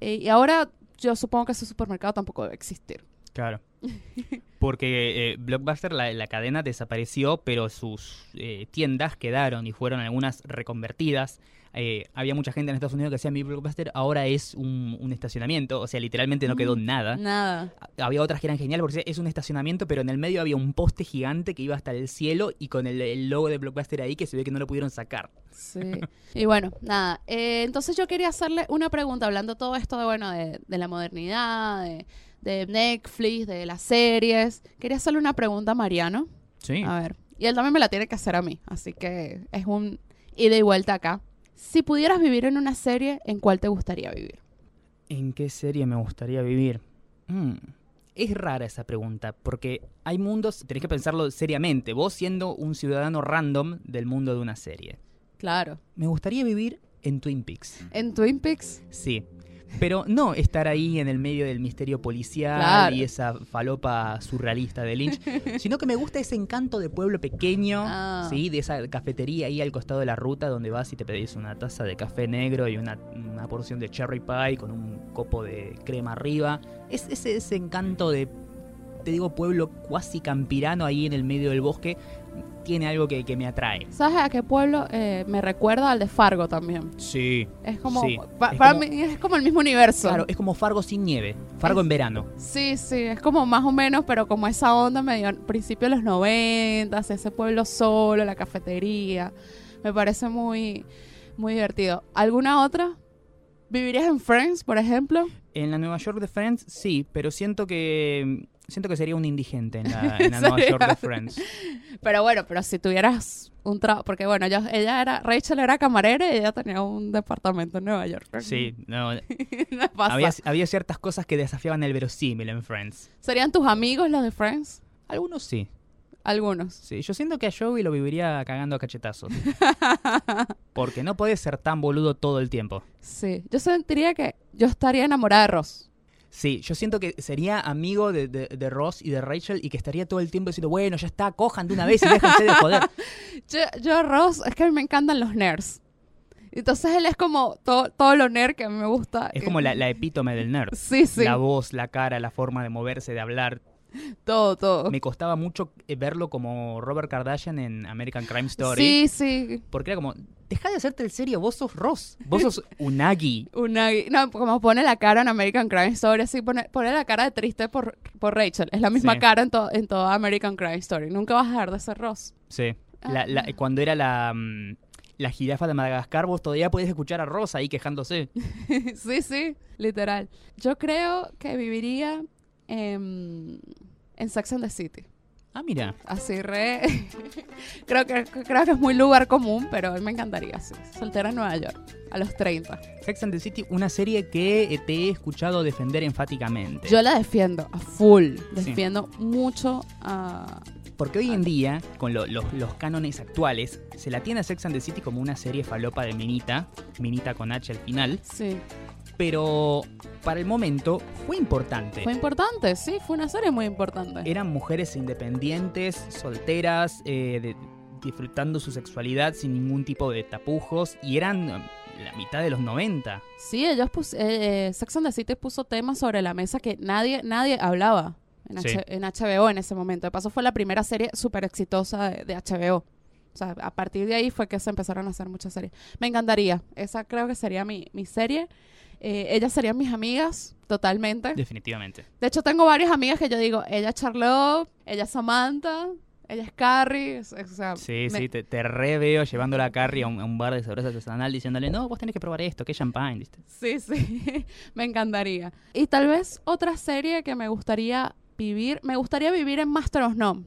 Speaker 2: Eh, y ahora yo supongo que ese supermercado tampoco debe existir.
Speaker 1: Claro. Porque eh, Blockbuster, la, la cadena, desapareció, pero sus eh, tiendas quedaron y fueron algunas reconvertidas. Eh, había mucha gente en Estados Unidos que decía mi Blockbuster ahora es un, un estacionamiento, o sea, literalmente no quedó
Speaker 2: Mm,
Speaker 1: nada.
Speaker 2: Nada.
Speaker 1: Había otras que eran geniales porque es un estacionamiento, pero en el medio había un poste gigante que iba hasta el cielo y con el, el logo de Blockbuster ahí que se ve que no lo pudieron sacar.
Speaker 2: Sí. Y bueno, nada. eh, entonces yo quería hacerle una pregunta, hablando todo esto de, bueno, de, de la modernidad, de, de Netflix, de las series. Quería hacerle una pregunta a Mariano.
Speaker 1: Sí.
Speaker 2: A ver. Y él también me la tiene que hacer a mí. Así que es un ida y vuelta acá. Si pudieras vivir en una serie, ¿en cuál te gustaría vivir?
Speaker 1: ¿En qué serie me gustaría vivir? Mm, Es rara esa pregunta, porque hay mundos, tenés que pensarlo seriamente, vos siendo un ciudadano random del mundo de una serie.
Speaker 2: Claro.
Speaker 1: Me gustaría vivir en Twin Peaks.
Speaker 2: En Twin Peaks.
Speaker 1: Sí. Pero no estar ahí en el medio del misterio policial
Speaker 2: Claro.
Speaker 1: y esa falopa surrealista de Lynch, sino que me gusta ese encanto de pueblo pequeño,
Speaker 2: Ah.
Speaker 1: ¿sí? de esa cafetería ahí al costado de la ruta donde vas y te pedís una taza de café negro y una, una porción de cherry pie con un copo de crema arriba. Es ese, ese encanto de, te digo, pueblo cuasi campirano ahí en el medio del bosque, tiene algo que, que me atrae.
Speaker 2: ¿Sabes a qué pueblo eh, me recuerda al de Fargo también?
Speaker 1: Sí.
Speaker 2: Es como,
Speaker 1: Sí,
Speaker 2: pa-
Speaker 1: es
Speaker 2: para
Speaker 1: como-
Speaker 2: mí es como el mismo universo.
Speaker 1: Claro, es como Fargo sin nieve, Fargo
Speaker 2: Es-
Speaker 1: en verano.
Speaker 2: Sí, sí, es como más o menos, pero como esa onda medio principio de los noventas, ese pueblo solo, la cafetería. Me parece muy, muy divertido. ¿Alguna otra? ¿Vivirías en Friends, por ejemplo?
Speaker 1: En la Nueva York de Friends, sí, pero siento que siento que sería un indigente en la, en la Nueva York de Friends.
Speaker 2: Pero bueno, pero si tuvieras un trabajo, porque bueno, yo- ella era, Rachel era camarera y ella tenía un departamento en Nueva York.
Speaker 1: Sí, no,
Speaker 2: No pasa.
Speaker 1: había, había ciertas cosas que desafiaban el verosímil en Friends.
Speaker 2: ¿Serían tus amigos los de Friends?
Speaker 1: Algunos sí,
Speaker 2: Algunos.
Speaker 1: sí. Yo siento que a Joey lo viviría cagando a cachetazos. Porque no puede ser tan boludo todo el tiempo.
Speaker 2: Sí, yo sentiría que yo estaría enamorada de Ross.
Speaker 1: Sí, yo siento que sería amigo de, de- de Ross y de Rachel y que estaría todo el tiempo diciendo, bueno, ya está, cojan de una vez y déjense de joder.
Speaker 2: Yo, yo, Ross, es que a mí me encantan los nerds. Entonces él es como todo, todo lo nerd que a mí me gusta.
Speaker 1: Es como la, la epítome del nerd.
Speaker 2: Sí, sí,
Speaker 1: La voz, la cara, la forma de moverse, de hablar.
Speaker 2: todo, todo.
Speaker 1: Me costaba mucho eh, verlo como Robert Kardashian en American Crime Story.
Speaker 2: Sí, sí.
Speaker 1: Porque era como, deja de hacerte el serio, vos sos Ross, vos sos Unagi.
Speaker 2: Una, no, como pone la cara en American Crime Story, así pone, pone la cara de triste por, por Rachel. Es la misma
Speaker 1: Sí.
Speaker 2: cara en, to- en toda American Crime Story. Nunca vas a dejar de ser Ross.
Speaker 1: Sí. La- la-
Speaker 2: Ah.
Speaker 1: cuando era la, mm, la jirafa de Madagascar, vos todavía podés escuchar a Rosa ahí quejándose.
Speaker 2: sí, sí, literal. Yo creo que viviría en, en Sex and the City.
Speaker 1: Ah, mira.
Speaker 2: Así re. creo, que, creo que es muy lugar común, pero a mí me encantaría, sí. Soltera en Nueva York, a los 30.
Speaker 1: Sex and the City, una serie que eh, te he escuchado defender enfáticamente.
Speaker 2: Yo la defiendo a full. Defiendo mucho a.
Speaker 1: Porque hoy en día, con lo- los, los cánones actuales, se la tiene a Sex and the City como una serie falopa de Minita, Minita con H al final,
Speaker 2: Sí.
Speaker 1: Pero para el momento fue importante.
Speaker 2: Fue importante, sí, fue una serie muy importante.
Speaker 1: Eran mujeres independientes, solteras, eh, de- disfrutando su sexualidad sin ningún tipo de tapujos, y eran eh, la mitad de los 90.
Speaker 2: Sí, ellos pus eh, eh, Sex and the City puso temas sobre la mesa que nadie, nadie hablaba en,
Speaker 1: Sí.
Speaker 2: En HBO en ese momento. De paso fue la primera serie súper exitosa de, de HBO. O sea, a partir de ahí fue que se empezaron a hacer muchas series. Me encantaría. Esa creo que sería mi, mi serie. Eh, ellas serían mis amigas, totalmente.
Speaker 1: Definitivamente.
Speaker 2: De hecho, tengo varias amigas que yo digo, ella es Charlotte, ella es Samantha, ella es Carrie. o sea,
Speaker 1: Sí,
Speaker 2: me-
Speaker 1: sí, te, te re veo llevándola a Carrie a un, a un bar de cerveza artesanal diciéndole, no, vos tenés que probar esto, que es champagne, ¿viste?
Speaker 2: Sí, sí, me encantaría. Y tal vez otra serie que me gustaría vivir, me gustaría vivir en Master of None.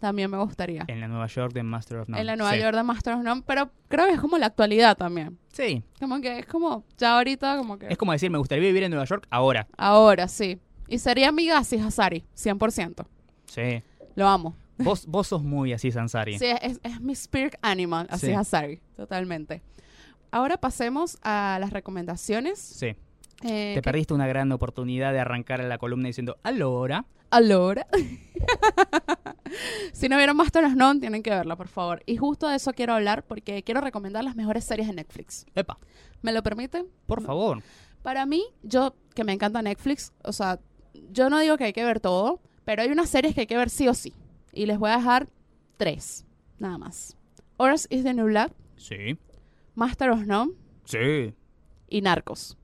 Speaker 2: También me gustaría.
Speaker 1: En la Nueva York de Master of None.
Speaker 2: en la Nueva
Speaker 1: Sí.
Speaker 2: York de Master of None, pero creo que es como la actualidad también.
Speaker 1: Sí,
Speaker 2: Como que es como, ya ahorita como que...
Speaker 1: es como decir, me gustaría vivir en Nueva York ahora.
Speaker 2: Ahora, sí. Y sería mi Gassi Hazari, 100%.
Speaker 1: Sí.
Speaker 2: Lo amo.
Speaker 1: Vos, vos sos muy así, Sansari.
Speaker 2: Sí, es, es mi spirit animal, así
Speaker 1: Sí.
Speaker 2: Hazari, totalmente. Ahora pasemos a las recomendaciones.
Speaker 1: Sí.
Speaker 2: Eh,
Speaker 1: Te
Speaker 2: que-
Speaker 1: perdiste una gran oportunidad de arrancar la columna diciendo, allora.
Speaker 2: Allora. si no vieron Master of None, tienen que verla, por favor. Y justo de eso quiero hablar porque quiero recomendar las mejores series de Netflix.
Speaker 1: Epa,
Speaker 2: ¿Me lo permiten?
Speaker 1: por favor.
Speaker 2: Para mí, yo, que me encanta Netflix, o sea, yo no digo que hay que ver todo, pero hay unas series que hay que ver sí o sí. Y les voy a dejar tres, nada más. Orange is the New Black,
Speaker 1: Sí.
Speaker 2: Master of None
Speaker 1: Sí.
Speaker 2: y Narcos.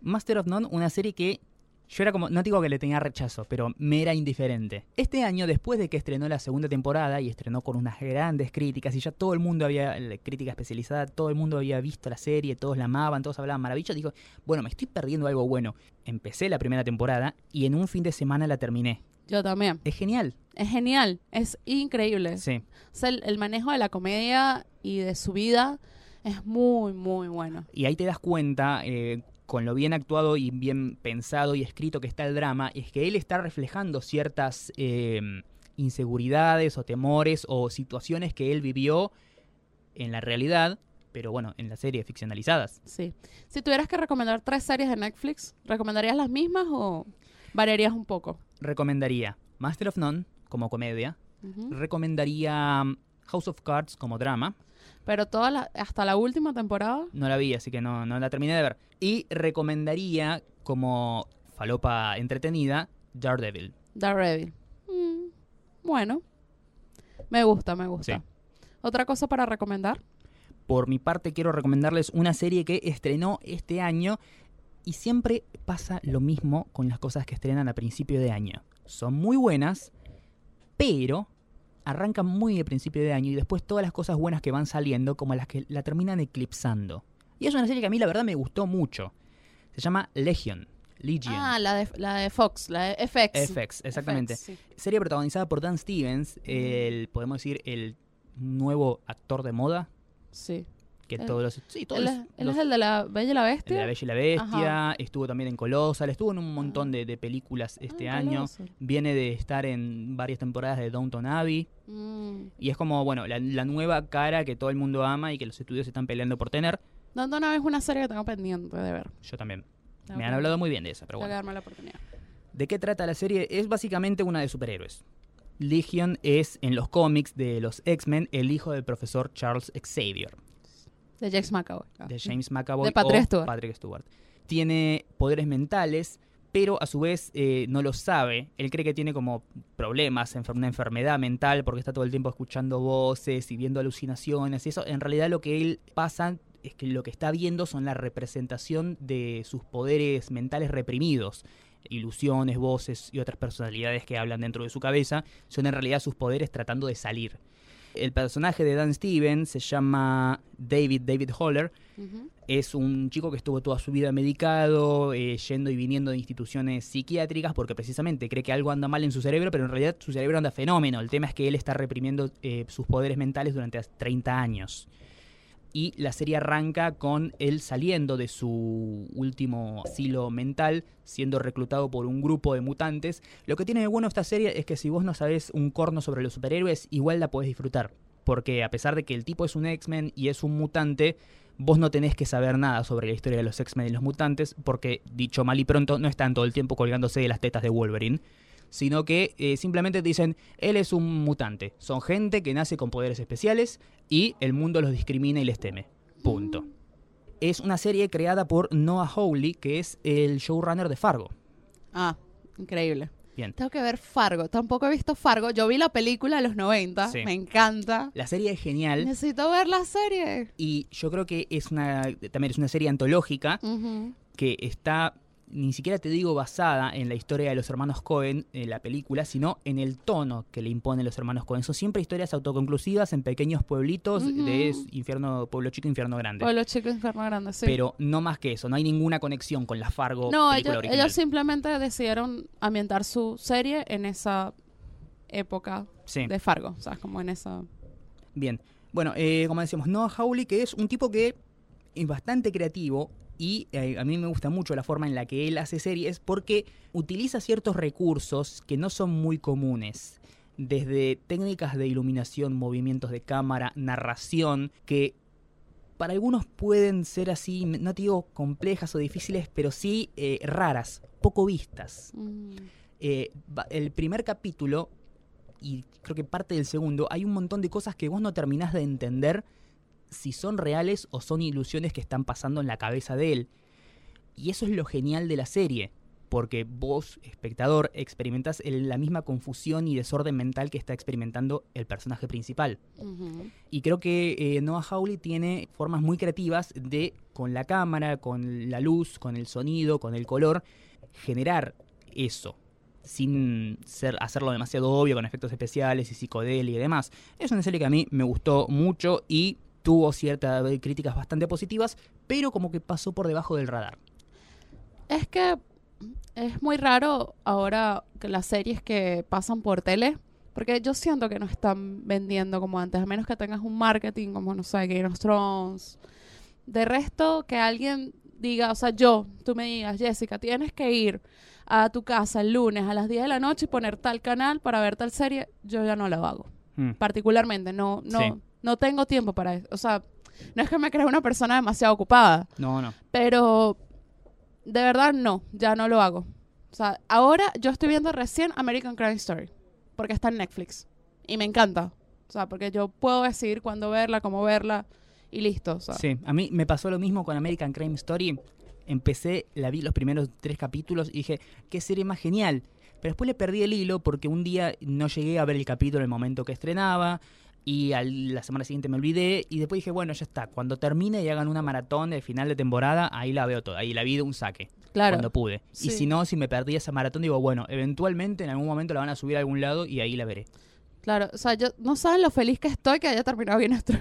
Speaker 1: Master of None, una serie que yo era como, no digo que le tenía rechazo, pero me era indiferente. Este año, después de que estrenó la segunda temporada y estrenó con unas grandes críticas y ya todo el mundo había, la crítica especializada, todo el mundo había visto la serie, todos la amaban, todos hablaban maravillas, dijo, bueno, me estoy perdiendo algo bueno. Empecé la primera temporada y en un fin de semana la terminé.
Speaker 2: Yo también.
Speaker 1: Es genial.
Speaker 2: Es genial, es increíble.
Speaker 1: Sí.
Speaker 2: O sea, el, el manejo de la comedia y de su vida es muy, muy bueno.
Speaker 1: Y ahí te das cuenta, eh, con lo bien actuado y bien pensado y escrito que está el drama, es que él está reflejando ciertas eh, inseguridades o temores o situaciones que él vivió en la realidad, pero bueno, en la serie ficcionalizadas.
Speaker 2: Sí. Si tuvieras que recomendar tres series de Netflix, ¿recomendarías las mismas o variarías un poco?
Speaker 1: Recomendaría Master of None como comedia, recomendaría um, House of Cards como drama,
Speaker 2: Pero toda la- hasta la última temporada,
Speaker 1: no la vi, así que no, no la terminé de ver, y recomendaría como falopa entretenida Daredevil.
Speaker 2: Daredevil. Mm, bueno, me gusta, me gusta.
Speaker 1: Sí.
Speaker 2: ¿Otra cosa para recomendar?
Speaker 1: Por mi parte quiero recomendarles una serie que estrenó este año y siempre pasa lo mismo con las cosas que estrenan a principio de año. Son muy buenas, pero arrancan muy de principio de año y después todas las cosas buenas que van saliendo como las que la terminan eclipsando. Y es una serie que a mí la verdad me gustó mucho. Se llama Legion. Legion.
Speaker 2: Ah, la de, la de Fox, la de FX.
Speaker 1: FX, exactamente.
Speaker 2: FX, sí.
Speaker 1: Serie protagonizada por Dan Stevens, el, podemos decir, el nuevo actor de moda.
Speaker 2: Sí.
Speaker 1: Que
Speaker 2: Él-
Speaker 1: todos los. Sí, todos
Speaker 2: Él,
Speaker 1: los-
Speaker 2: es, él
Speaker 1: los-
Speaker 2: es el de la Bella y la
Speaker 1: El
Speaker 2: Bestia.
Speaker 1: de La Bella y la Bestia, estuvo también en Colossal, estuvo en un montón de, de películas este
Speaker 2: Ah,
Speaker 1: año.
Speaker 2: Colossal.
Speaker 1: Viene de estar en varias temporadas de Downton Abbey.
Speaker 2: Mm.
Speaker 1: Y es como, bueno, la, la nueva cara que todo el mundo ama y que los estudios están peleando por tener.
Speaker 2: Es una serie que tengo pendiente de ver.
Speaker 1: Yo también. Me han hablado muy bien de esa, pero bueno.
Speaker 2: darme la oportunidad.
Speaker 1: ¿De qué trata la serie? Es básicamente una de superhéroes. Legion es, en los cómics de los X-Men, el hijo del profesor Charles Xavier.
Speaker 2: De James McAvoy. Ah.
Speaker 1: de James McAvoy
Speaker 2: De Patrick
Speaker 1: o
Speaker 2: Stewart.
Speaker 1: Patrick Stewart. Tiene poderes mentales, pero a su vez eh, no lo sabe. Él cree que tiene como problemas, una enfermedad mental, porque está todo el tiempo escuchando voces y viendo alucinaciones y eso. En realidad lo que él pasa es que lo que está viendo son la representación de sus poderes mentales reprimidos. Ilusiones, voces y otras personalidades que hablan dentro de su cabeza son en realidad sus poderes tratando de salir. El personaje de Dan Stevens se llama David David Holler. Es un chico que estuvo toda su vida medicado, eh, yendo y viniendo de instituciones psiquiátricas porque precisamente cree que algo anda mal en su cerebro, pero en realidad su cerebro anda fenómeno. El tema es que él está reprimiendo eh, sus poderes mentales durante 30 años. Y la serie arranca con él saliendo de su último asilo mental, siendo reclutado por un grupo de mutantes. Lo que tiene de bueno esta serie es que si vos no sabés un corno sobre los superhéroes, igual la podés disfrutar. Porque a pesar de que el tipo es un X-Men y es un mutante, vos no tenés que saber nada sobre la historia de los X-Men y los mutantes, porque, dicho mal y pronto, no están todo el tiempo colgándose de las tetas de Wolverine, sino que eh, simplemente te dicen, él es un mutante, son gente que nace con poderes especiales y el mundo los discrimina y les teme. Punto. Es una serie creada por Noah Hawley, que es el showrunner de Fargo.
Speaker 2: Ah, increíble.
Speaker 1: Bien.
Speaker 2: Tengo que ver Fargo. Tampoco he visto Fargo. Yo vi la película de los 90.
Speaker 1: Sí.
Speaker 2: Me encanta.
Speaker 1: La serie es genial
Speaker 2: Necesito ver la serie.
Speaker 1: y yo creo que es una también es una serie antológica que está ni siquiera te digo basada en la historia de los hermanos Cohen en la película, sino en el tono que le imponen los hermanos Cohen. Son siempre historias autoconclusivas en pequeños pueblitos de infierno, pueblo chico, infierno grande.
Speaker 2: O los chicos enfermos grandes, sí.
Speaker 1: Pero no más que eso, no hay ninguna conexión con la Fargo
Speaker 2: no, ellos,
Speaker 1: original.
Speaker 2: ellos simplemente decidieron ambientar su serie en esa época
Speaker 1: Sí.
Speaker 2: de Fargo. O sea, como en esa...
Speaker 1: Bien. Bueno, eh, como decíamos, Noah Hawley, que es un tipo que es bastante creativo y eh, a mí me gusta mucho la forma en la que él hace series porque utiliza ciertos recursos que no son muy comunes. Desde técnicas de iluminación, movimientos de cámara, narración, que para algunos pueden ser así, no te digo complejas o difíciles, pero sí eh, raras, poco vistas.
Speaker 2: mm,
Speaker 1: Eh, el primer capítulo y creo que parte del segundo, hay un montón de cosas que vos no terminás de entender si son reales o son ilusiones que están pasando en la cabeza de él. Y eso es lo genial de la serie, porque vos, espectador, experimentás el- la misma confusión y desorden mental que está experimentando el personaje principal. Y creo que eh, Noah Hawley tiene formas muy creativas de, con la cámara, con la luz, con el sonido, con el color, generar eso. Sin ser, hacerlo demasiado obvio con efectos especiales y psicodelia y demás. Es una serie que a mí me gustó mucho y tuvo ciertas críticas bastante positivas, pero como que pasó por debajo del radar.
Speaker 2: Es que es muy raro ahora que las series que pasan por tele, porque yo siento que no están vendiendo como antes, a menos que tengas un marketing como, no sé, Game of Thrones. De resto, que alguien diga, o sea, yo, tú me digas, Jessica, tienes que ir a tu casa el lunes a las 10 de la noche y poner tal canal para ver tal serie, yo ya no lo hago.
Speaker 1: Mm.
Speaker 2: Particularmente, no, no,
Speaker 1: Sí.
Speaker 2: No tengo tiempo para eso. O sea, no es que me crea una persona demasiado ocupada.
Speaker 1: No, no.
Speaker 2: Pero de verdad no, ya no lo hago. O sea, ahora yo estoy viendo recién American Crime Story, porque está en Netflix. Y me encanta. O sea, porque yo puedo decidir cuándo verla, cómo verla, y listo. O sea,
Speaker 1: Sí, a mí me pasó lo mismo con American Crime Story. Empecé, la vi los primeros tres capítulos y dije, qué serie más genial. Pero después le perdí el hilo porque un día no llegué a ver el capítulo en el momento que estrenaba y al- la semana siguiente me olvidé y después dije, bueno, ya está, cuando termine y hagan una maratón de final de temporada, ahí la veo toda, ahí la vi de un saque,
Speaker 2: claro.
Speaker 1: cuando pude.
Speaker 2: Sí.
Speaker 1: Y si no, si me perdí esa maratón, digo, bueno, eventualmente en algún momento la van a subir a algún lado y ahí la veré.
Speaker 2: Claro, o sea, yo no saben lo feliz que estoy que haya terminado bien esto.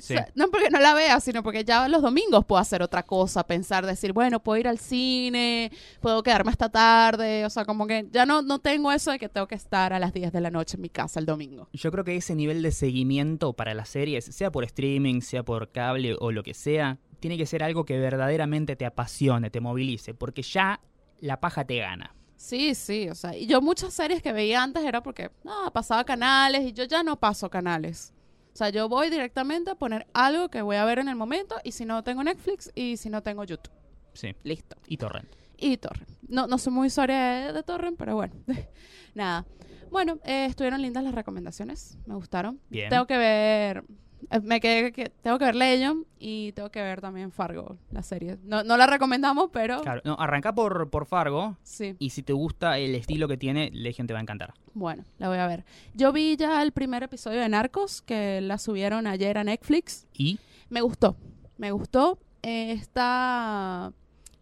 Speaker 1: Sí.
Speaker 2: O sea, no porque no la vea, sino porque ya los domingos puedo hacer otra cosa, pensar, decir, bueno, puedo ir al cine, puedo quedarme hasta tarde, o sea, como que ya no, no tengo eso de que tengo que estar a las 10 de la noche en mi casa el domingo.
Speaker 1: Yo creo que ese nivel de seguimiento para las series, sea por streaming, sea por cable o lo que sea, tiene que ser algo que verdaderamente te apasione, te movilice, porque ya la paja te gana.
Speaker 2: Sí, sí, o sea, y yo muchas series que veía antes era porque, ah, pasaba canales y yo ya no paso canales. O sea, yo voy directamente a poner algo que voy a ver en el momento y si no tengo Netflix y si no tengo YouTube.
Speaker 1: Sí.
Speaker 2: Listo.
Speaker 1: Y Torrent.
Speaker 2: Y Torrent. No, no soy muy usuaria de, de Torrent, pero bueno. Nada. Bueno, eh, estuvieron lindas las recomendaciones. Me gustaron.
Speaker 1: Bien.
Speaker 2: Tengo que ver. Eh, Me quedé que tengo que ver Legion y tengo que ver también Fargo, la serie. No, no la recomendamos, pero
Speaker 1: Claro, no, arranca por, por Fargo
Speaker 2: sí.
Speaker 1: y si te gusta el estilo que tiene, Legion te va a encantar.
Speaker 2: Bueno, la voy a ver. Yo vi ya el primer episodio de Narcos, que la subieron ayer a Netflix.
Speaker 1: Y
Speaker 2: Me gustó, me gustó. Eh, está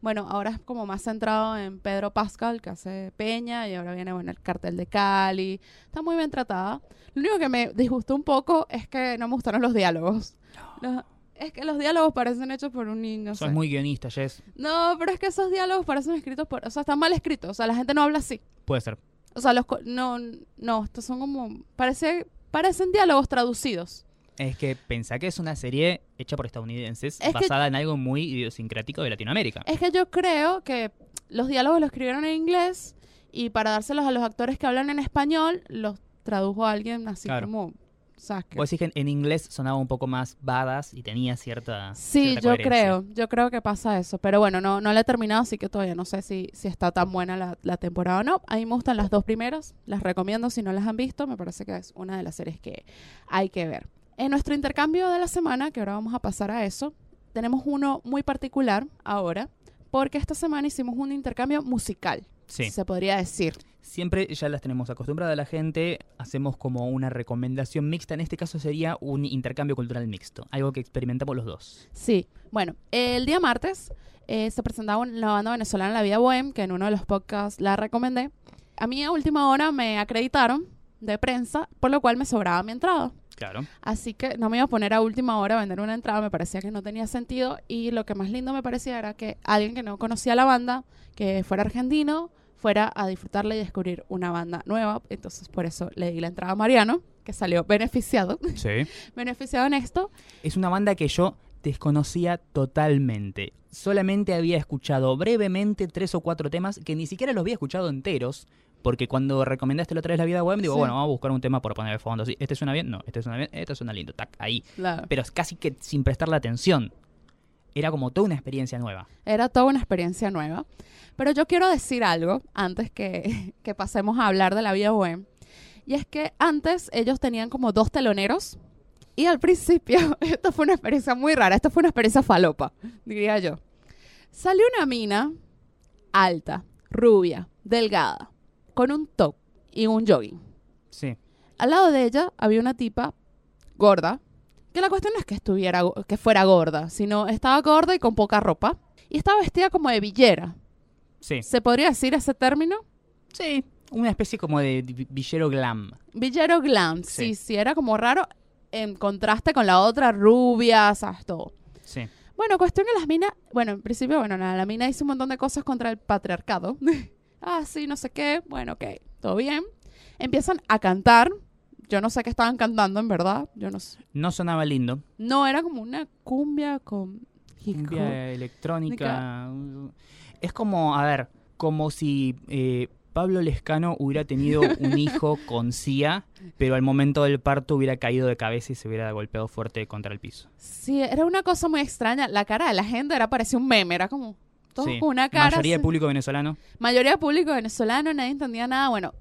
Speaker 2: Bueno, ahora es como más centrado en Pedro Pascal, que hace Peña, y ahora viene, bueno, el cartel de Cali. Está muy bien tratada. Lo único que me disgustó un poco es que no me gustaron los diálogos. Los- es que los diálogos parecen hechos por un niño. No,
Speaker 1: Sos
Speaker 2: sé.
Speaker 1: muy guionista, Jess.
Speaker 2: no, pero es que esos diálogos parecen escritos por... O sea, están mal escritos. O sea, la gente no habla así.
Speaker 1: Puede ser.
Speaker 2: O sea, los... No, no, estos son como... Parece, parecen diálogos traducidos.
Speaker 1: Es que pensá que es una serie hecha por estadounidenses,
Speaker 2: Es que-
Speaker 1: basada en algo muy idiosincrático de Latinoamérica.
Speaker 2: Es que yo creo que los diálogos los escribieron en inglés y para dárselos a los actores que hablan en español, los tradujo a alguien así
Speaker 1: Claro.
Speaker 2: como... ¿sabes qué?
Speaker 1: Vos decís que en- inglés sonaba un poco más badass y tenía cierta.
Speaker 2: Sí,
Speaker 1: cierta
Speaker 2: yo creo, yo creo que pasa eso. Pero bueno, no, no la he terminado, así que todavía no sé si, si está tan buena la, la temporada o no. A mí me gustan las dos primeras, las recomiendo si no las han visto, me parece que es una de las series que hay que ver. En nuestro intercambio de la semana, que ahora vamos a pasar a eso, tenemos uno muy particular ahora, porque esta semana hicimos un intercambio musical,
Speaker 1: Sí.
Speaker 2: se podría decir.
Speaker 1: Siempre ya las tenemos acostumbrada a la gente, hacemos como una recomendación mixta. En este caso sería un intercambio cultural mixto, algo que experimentamos los dos.
Speaker 2: Sí, bueno, el día martes eh, se presentaba una banda venezolana La Vida Bohem, que en uno de los podcasts la recomendé. A mí a última hora me acreditaron de prensa, por lo cual me sobraba mi entrada.
Speaker 1: Claro.
Speaker 2: Así que no me iba a poner a última hora a vender una entrada, me parecía que no tenía sentido. Y lo que más lindo me parecía era que alguien que no conocía la banda, que fuera argentino, fuera a disfrutarla y descubrir una banda nueva. Entonces por eso le di la entrada a Mariano, que salió beneficiado,
Speaker 1: Sí.
Speaker 2: beneficiado en esto.
Speaker 1: Es una banda que yo desconocía totalmente. Solamente había escuchado brevemente tres o cuatro temas que ni siquiera los había escuchado enteros. Porque cuando recomendaste la otra vez la vida web, digo,
Speaker 2: Sí.
Speaker 1: bueno, vamos a buscar un tema por poner de fondo. Sí, ¿Este suena bien? No, este suena bien, este suena lindo. Tac, ahí.
Speaker 2: Claro.
Speaker 1: Pero es casi que sin prestarle atención. Era como toda una experiencia nueva.
Speaker 2: Era toda una experiencia nueva. Pero yo quiero decir algo antes que, que pasemos a hablar de la vida web. Y es que antes ellos tenían como dos teloneros. Y al principio, esto fue una experiencia muy rara. Esto fue una experiencia falopa, diría yo. Salió una mina alta, rubia, delgada, con un top y un jogging.
Speaker 1: Sí.
Speaker 2: Al lado de ella había una tipa gorda, que la cuestión no es que estuviera que fuera gorda, sino estaba gorda y con poca ropa y estaba vestida como de villera.
Speaker 1: Sí.
Speaker 2: ¿Se podría decir ese término?
Speaker 1: Sí. Una especie como de vi- villero glam.
Speaker 2: Villero glam. Sí,
Speaker 1: Sí.
Speaker 2: sí, era como raro en contraste con la otra rubia, sabes todo.
Speaker 1: Sí.
Speaker 2: Bueno, cuestión que las minas, bueno, en principio, bueno, la, la mina hizo un montón de cosas contra el patriarcado. ah, sí, no sé qué. Bueno, ok, todo bien. Empiezan a cantar. Yo no sé qué estaban cantando, en verdad. Yo no sé.
Speaker 1: No sonaba lindo.
Speaker 2: No, era como una cumbia con.
Speaker 1: Cumbia electrónica. Es como, a ver, como si eh, Pablo Lescano hubiera tenido un hijo con Cia, pero al momento del parto hubiera caído de cabeza y se hubiera golpeado fuerte contra el piso.
Speaker 2: Sí, era una cosa muy extraña. La cara de la gente era parecía un meme, era como todos
Speaker 1: Sí.
Speaker 2: con una cara.
Speaker 1: Mayoría de público venezolano.
Speaker 2: Mayoría de público venezolano, nadie entendía nada. Bueno,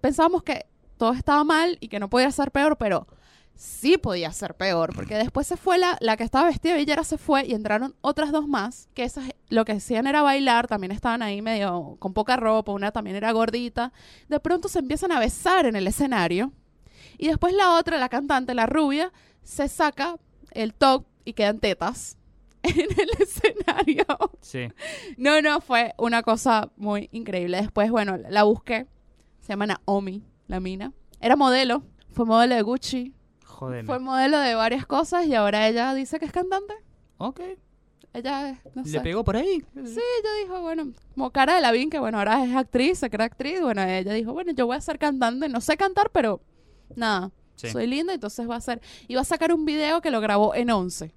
Speaker 2: pensábamos que todo estaba mal y que no podía ser peor, pero sí podía ser peor, porque después se fue la, la que estaba vestida de villera se fue y entraron otras dos más, que esas lo que hacían era bailar, también estaban ahí medio con poca ropa, una también era gordita. De pronto se empiezan a besar en el escenario y después la otra, la cantante, la rubia, se saca el top y quedan tetas en el escenario.
Speaker 1: Sí.
Speaker 2: No, no, fue una cosa muy increíble. Después, bueno, la busqué. Se llama Naomi, la mina. Era modelo. Fue modelo de Gucci.
Speaker 1: Jodeme.
Speaker 2: Fue modelo de varias cosas y ahora ella dice que es cantante.
Speaker 1: Ok.
Speaker 2: Ella no
Speaker 1: ¿Le
Speaker 2: sé.
Speaker 1: pegó por ahí?
Speaker 2: Sí, ella dijo, bueno, como cara de Lavín, que bueno, ahora es actriz, se crea actriz. Bueno, ella dijo, bueno, yo voy a ser cantante. No sé cantar, pero nada.
Speaker 1: Sí.
Speaker 2: Soy linda, entonces va a ser. Y va a sacar un video que lo grabó en 11.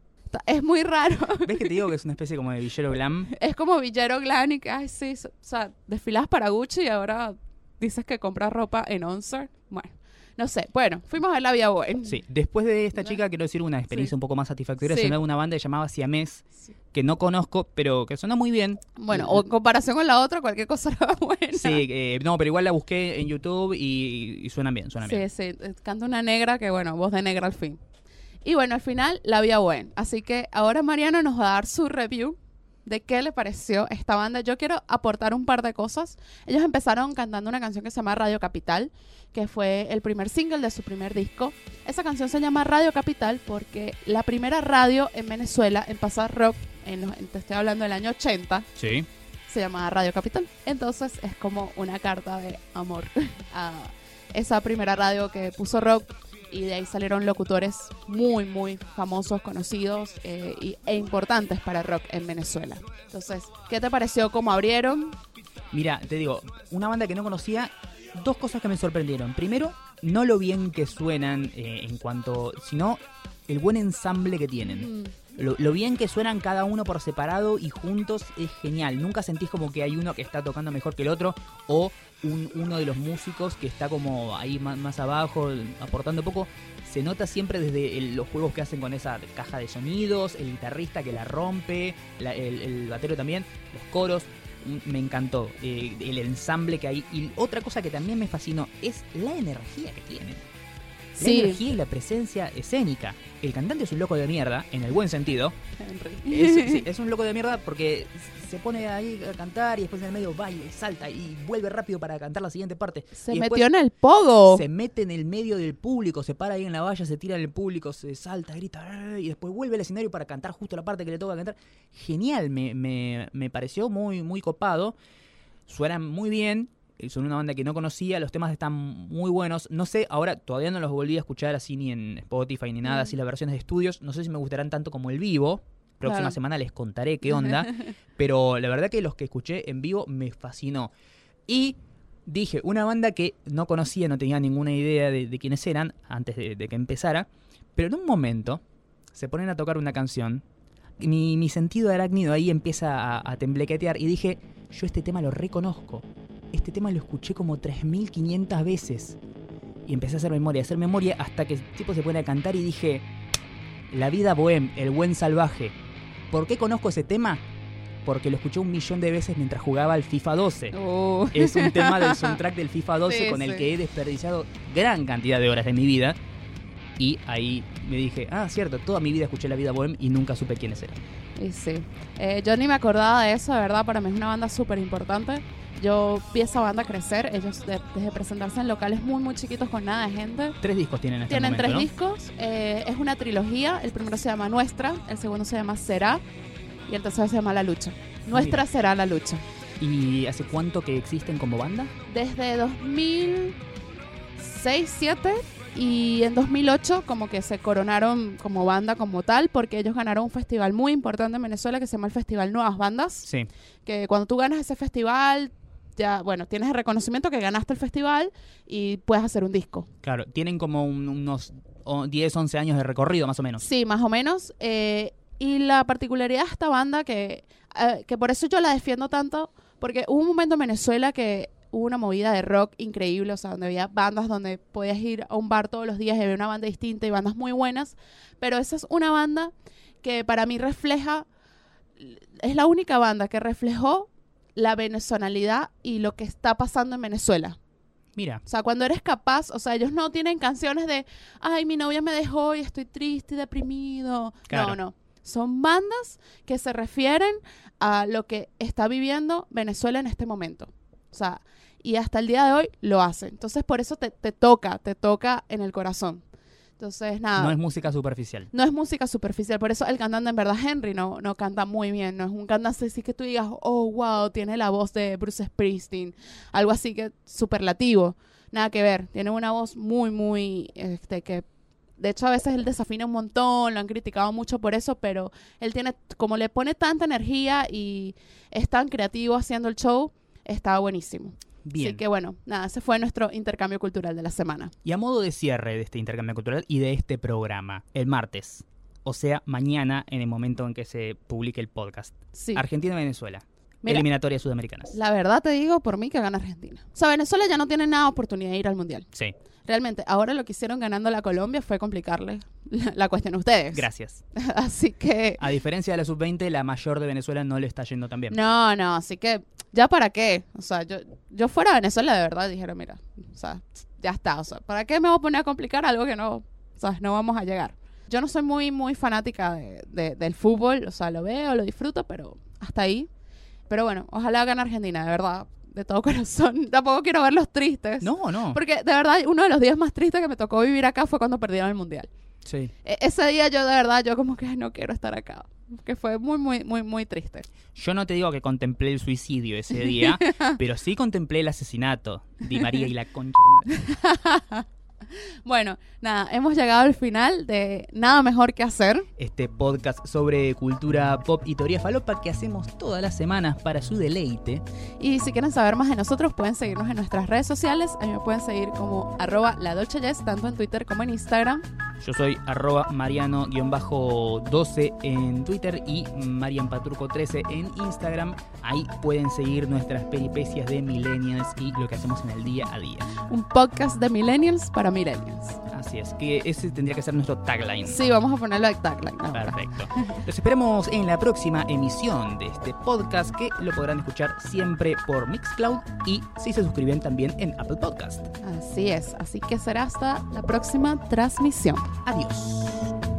Speaker 2: Es muy raro.
Speaker 1: ¿Ves que te digo que es una especie como de villero glam?
Speaker 2: Es como Villero Glam y que, ay, sí, so- o sea, desfilas para Gucci y ahora dices que compras ropa en Onser. Bueno, no sé. Bueno, fuimos a la Vía Bohem.
Speaker 1: Sí. Después de esta chica, quiero decir una experiencia
Speaker 2: Sí.
Speaker 1: un poco más satisfactoria.
Speaker 2: Sí.
Speaker 1: Sonó una banda que llamaba Siamés,
Speaker 2: Sí.
Speaker 1: que no conozco, pero que sonó muy bien.
Speaker 2: Bueno, o en comparación con la otra, cualquier cosa era buena.
Speaker 1: Sí, eh, no, pero igual la busqué en YouTube y, y suenan bien, suenan
Speaker 2: sí,
Speaker 1: bien.
Speaker 2: sí, eh, canta una negra que, bueno, voz de negra al fin. Y bueno, al final, la Vía Bohem. Así que ahora Mariano nos va a dar su review de qué le pareció esta banda. Yo quiero aportar un par de cosas. Ellos empezaron cantando una canción que se llama Radio Capital, que fue el primer single de su primer disco. Esa canción se llama Radio Capital porque la primera radio en Venezuela en pasar rock, en los, te estoy hablando del año 80,
Speaker 1: Sí.
Speaker 2: se llamaba Radio Capital. Entonces es como una carta de amor a esa primera radio que puso rock y de ahí salieron locutores muy, muy famosos, conocidos eh, y- e importantes para el rock en Venezuela. Entonces, ¿qué te pareció cómo abrieron?
Speaker 1: Mira, te digo, una banda que no conocía, dos cosas que me sorprendieron. Primero, no lo bien que suenan eh, en cuanto, sino el buen ensamble que tienen.
Speaker 2: Mm,
Speaker 1: Lo, lo bien que suenan cada uno por separado y juntos es genial. Nunca sentís como que hay uno que está tocando mejor que el otro o un- uno de los músicos que está como ahí más, más abajo aportando poco. Se nota siempre desde el- los juegos que hacen con esa caja de sonidos, el guitarrista que la rompe, la- el, el batero también, los coros. Mm, Me encantó eh, el ensamble que hay. Y otra cosa que también me fascinó es la energía que tienen. La
Speaker 2: Sí,
Speaker 1: energía y la presencia escénica. El cantante es un loco de mierda, en el buen sentido. Es, sí, es un loco de mierda porque se pone ahí a cantar y después en el medio va y salta y vuelve rápido para cantar la siguiente parte.
Speaker 2: Se
Speaker 1: y
Speaker 2: metió en el pogo.
Speaker 1: Se mete en el medio del público, se para ahí en la valla, se tira en el público, se salta, grita y después vuelve al escenario para cantar justo la parte que le toca cantar. Genial, me, me, me pareció muy, muy copado. Suenan muy bien. Eh, Son una banda que no conocía, los temas están muy buenos. No sé, ahora todavía no los volví a escuchar así ni en Spotify ni nada,
Speaker 2: Mm.
Speaker 1: así las versiones de estudios. No sé si me gustarán tanto como el vivo. Próxima
Speaker 2: Claro.
Speaker 1: semana les contaré qué onda. pero la verdad que los que escuché en vivo me fascinó. Y dije, una banda que no conocía, no tenía ninguna idea de, de quiénes eran antes de, de que empezara. Pero en un momento se ponen a tocar una canción. y Mi, mi sentido arácnido ahí empieza a, a temblequetear y dije, yo este tema lo reconozco. Este tema lo escuché como 3.500 veces. Y empecé a hacer memoria, a hacer memoria hasta que el tipo se pone a cantar y dije, La vida bohem, el buen salvaje. ¿Por qué conozco ese tema? Porque lo escuché un millón de veces mientras jugaba al FIFA 12.
Speaker 2: Uh.
Speaker 1: Es un tema del soundtrack del FIFA 12
Speaker 2: Sí,
Speaker 1: con el
Speaker 2: sí.
Speaker 1: que he desperdiciado gran cantidad de horas de mi vida. Y ahí me dije, ah, cierto, toda mi vida escuché La Vida Bohem y nunca supe quiénes eran.
Speaker 2: Y sí. Eh, yo ni me acordaba de eso, de verdad, para mí es una banda súper importante. Yo vi esa banda crecer, ellos de- desde presentarse en locales muy, muy chiquitos con nada de gente.
Speaker 1: Tres discos tienen en este
Speaker 2: Tienen
Speaker 1: momento,
Speaker 2: tres
Speaker 1: ¿no?
Speaker 2: discos, eh, es una trilogía, el primero se llama Nuestra, el segundo se llama Será y el tercero se llama La Lucha. Nuestra
Speaker 1: Mira.
Speaker 2: será la lucha.
Speaker 1: ¿Y hace cuánto que existen como banda?
Speaker 2: Desde 2006, 2007 y en 2008 como que se coronaron como banda como tal porque ellos ganaron un festival muy importante en Venezuela que se llama el Festival Nuevas Bandas.
Speaker 1: Sí.
Speaker 2: que cuando tú ganas ese festival, ya, bueno, tienes el reconocimiento que ganaste el festival y puedes hacer un disco.
Speaker 1: Claro, tienen como un- unos o- 10, 11 años de recorrido más o menos.
Speaker 2: Sí, más o menos. eh, y la particularidad de esta banda, que, eh, que por eso yo la defiendo tanto, porque hubo un momento en Venezuela que hubo una movida de rock increíble, o sea, donde había bandas donde podías ir a un bar todos los días y había una banda distinta y bandas muy buenas, pero esa es una banda que para mí refleja, es la única banda que reflejó la venezonalidad y lo que está pasando en Venezuela.
Speaker 1: Mira,
Speaker 2: O sea, cuando eres capaz, o sea, ellos no tienen canciones de, ay, mi novia me dejó y estoy triste y deprimido.
Speaker 1: Claro.
Speaker 2: No, no. Son bandas que se refieren a lo que está viviendo Venezuela en este momento. O sea, y hasta el día de hoy lo hacen. Entonces, por eso te, te toca, te toca en el corazón. Entonces, nada.
Speaker 1: no es música superficial.
Speaker 2: No es música superficial, por eso el cantante en verdad Henry no, no canta muy bien, no es un cantante así que tú digas, oh wow, tiene la voz de Bruce Springsteen, algo así que superlativo, nada que ver, tiene una voz muy, muy, este, que de hecho a veces él desafina un montón, lo han criticado mucho por eso, pero él tiene, como le pone tanta energía y es tan creativo haciendo el show, está buenísimo.
Speaker 1: Bien.
Speaker 2: Así que bueno, nada, ese fue nuestro intercambio cultural de la semana.
Speaker 1: Y a modo de cierre de este intercambio cultural y de este programa, el martes, o sea, mañana en el momento en que se publique el podcast,
Speaker 2: Sí.
Speaker 1: Argentina-Venezuela,
Speaker 2: Mira,
Speaker 1: eliminatorias sudamericanas.
Speaker 2: La verdad te digo por mí que gana Argentina. O sea, Venezuela ya no tiene nada de oportunidad de ir al Mundial.
Speaker 1: Sí,
Speaker 2: Realmente, ahora lo que hicieron ganando la Colombia fue complicarle la, la cuestión a ustedes.
Speaker 1: gracias.
Speaker 2: Así que,
Speaker 1: A diferencia de la sub-20, la mayor de Venezuela no le está yendo tan bien.
Speaker 2: no, no, así que, ¿ya para qué? O sea, yo, yo fuera a Venezuela de verdad dijera, mira, o sea, ya está. O sea, ¿para qué me voy a poner a complicar algo que no, o sea, no vamos a llegar? yo no soy muy, muy fanática de- de- del fútbol, o sea, lo veo, lo disfruto, pero hasta ahí. Pero bueno, ojalá gane Argentina, de verdad, de todo corazón. Tampoco quiero verlos tristes.
Speaker 1: No, no.
Speaker 2: Porque de verdad, uno de los días más tristes que me tocó vivir acá fue cuando perdieron el mundial.
Speaker 1: Sí.
Speaker 2: E- ese día yo de verdad, yo como que "Ay, no quiero estar acá. Que fue muy, muy, muy, muy triste.
Speaker 1: Yo no te digo que contemplé el suicidio ese día, pero sí contemplé el asesinato. Di María y la concha.
Speaker 2: Bueno, nada, hemos llegado al final de Nada Mejor que Hacer.
Speaker 1: Este podcast sobre cultura pop y teoría falopa que hacemos todas las semanas para su deleite.
Speaker 2: Y si quieren saber más de nosotros, pueden seguirnos en nuestras redes sociales. A mí me pueden seguir como arroba la Dolce tanto en Twitter como en Instagram.
Speaker 1: Yo soy arroba mariano-12 en Twitter y marianpaturco13 en Instagram. Ahí pueden seguir nuestras peripecias de millennials y lo que hacemos en el día a día.
Speaker 2: Un podcast de millennials para millennials.
Speaker 1: Así es, que ese tendría que ser nuestro tagline.
Speaker 2: Sí, vamos a ponerlo de tagline. ahora.
Speaker 1: Perfecto. Los esperamos en la próxima emisión de este podcast que lo podrán escuchar siempre por Mixcloud y si se suscriben también en Apple Podcast.
Speaker 2: Así es, así que será hasta la próxima transmisión.
Speaker 1: Adiós.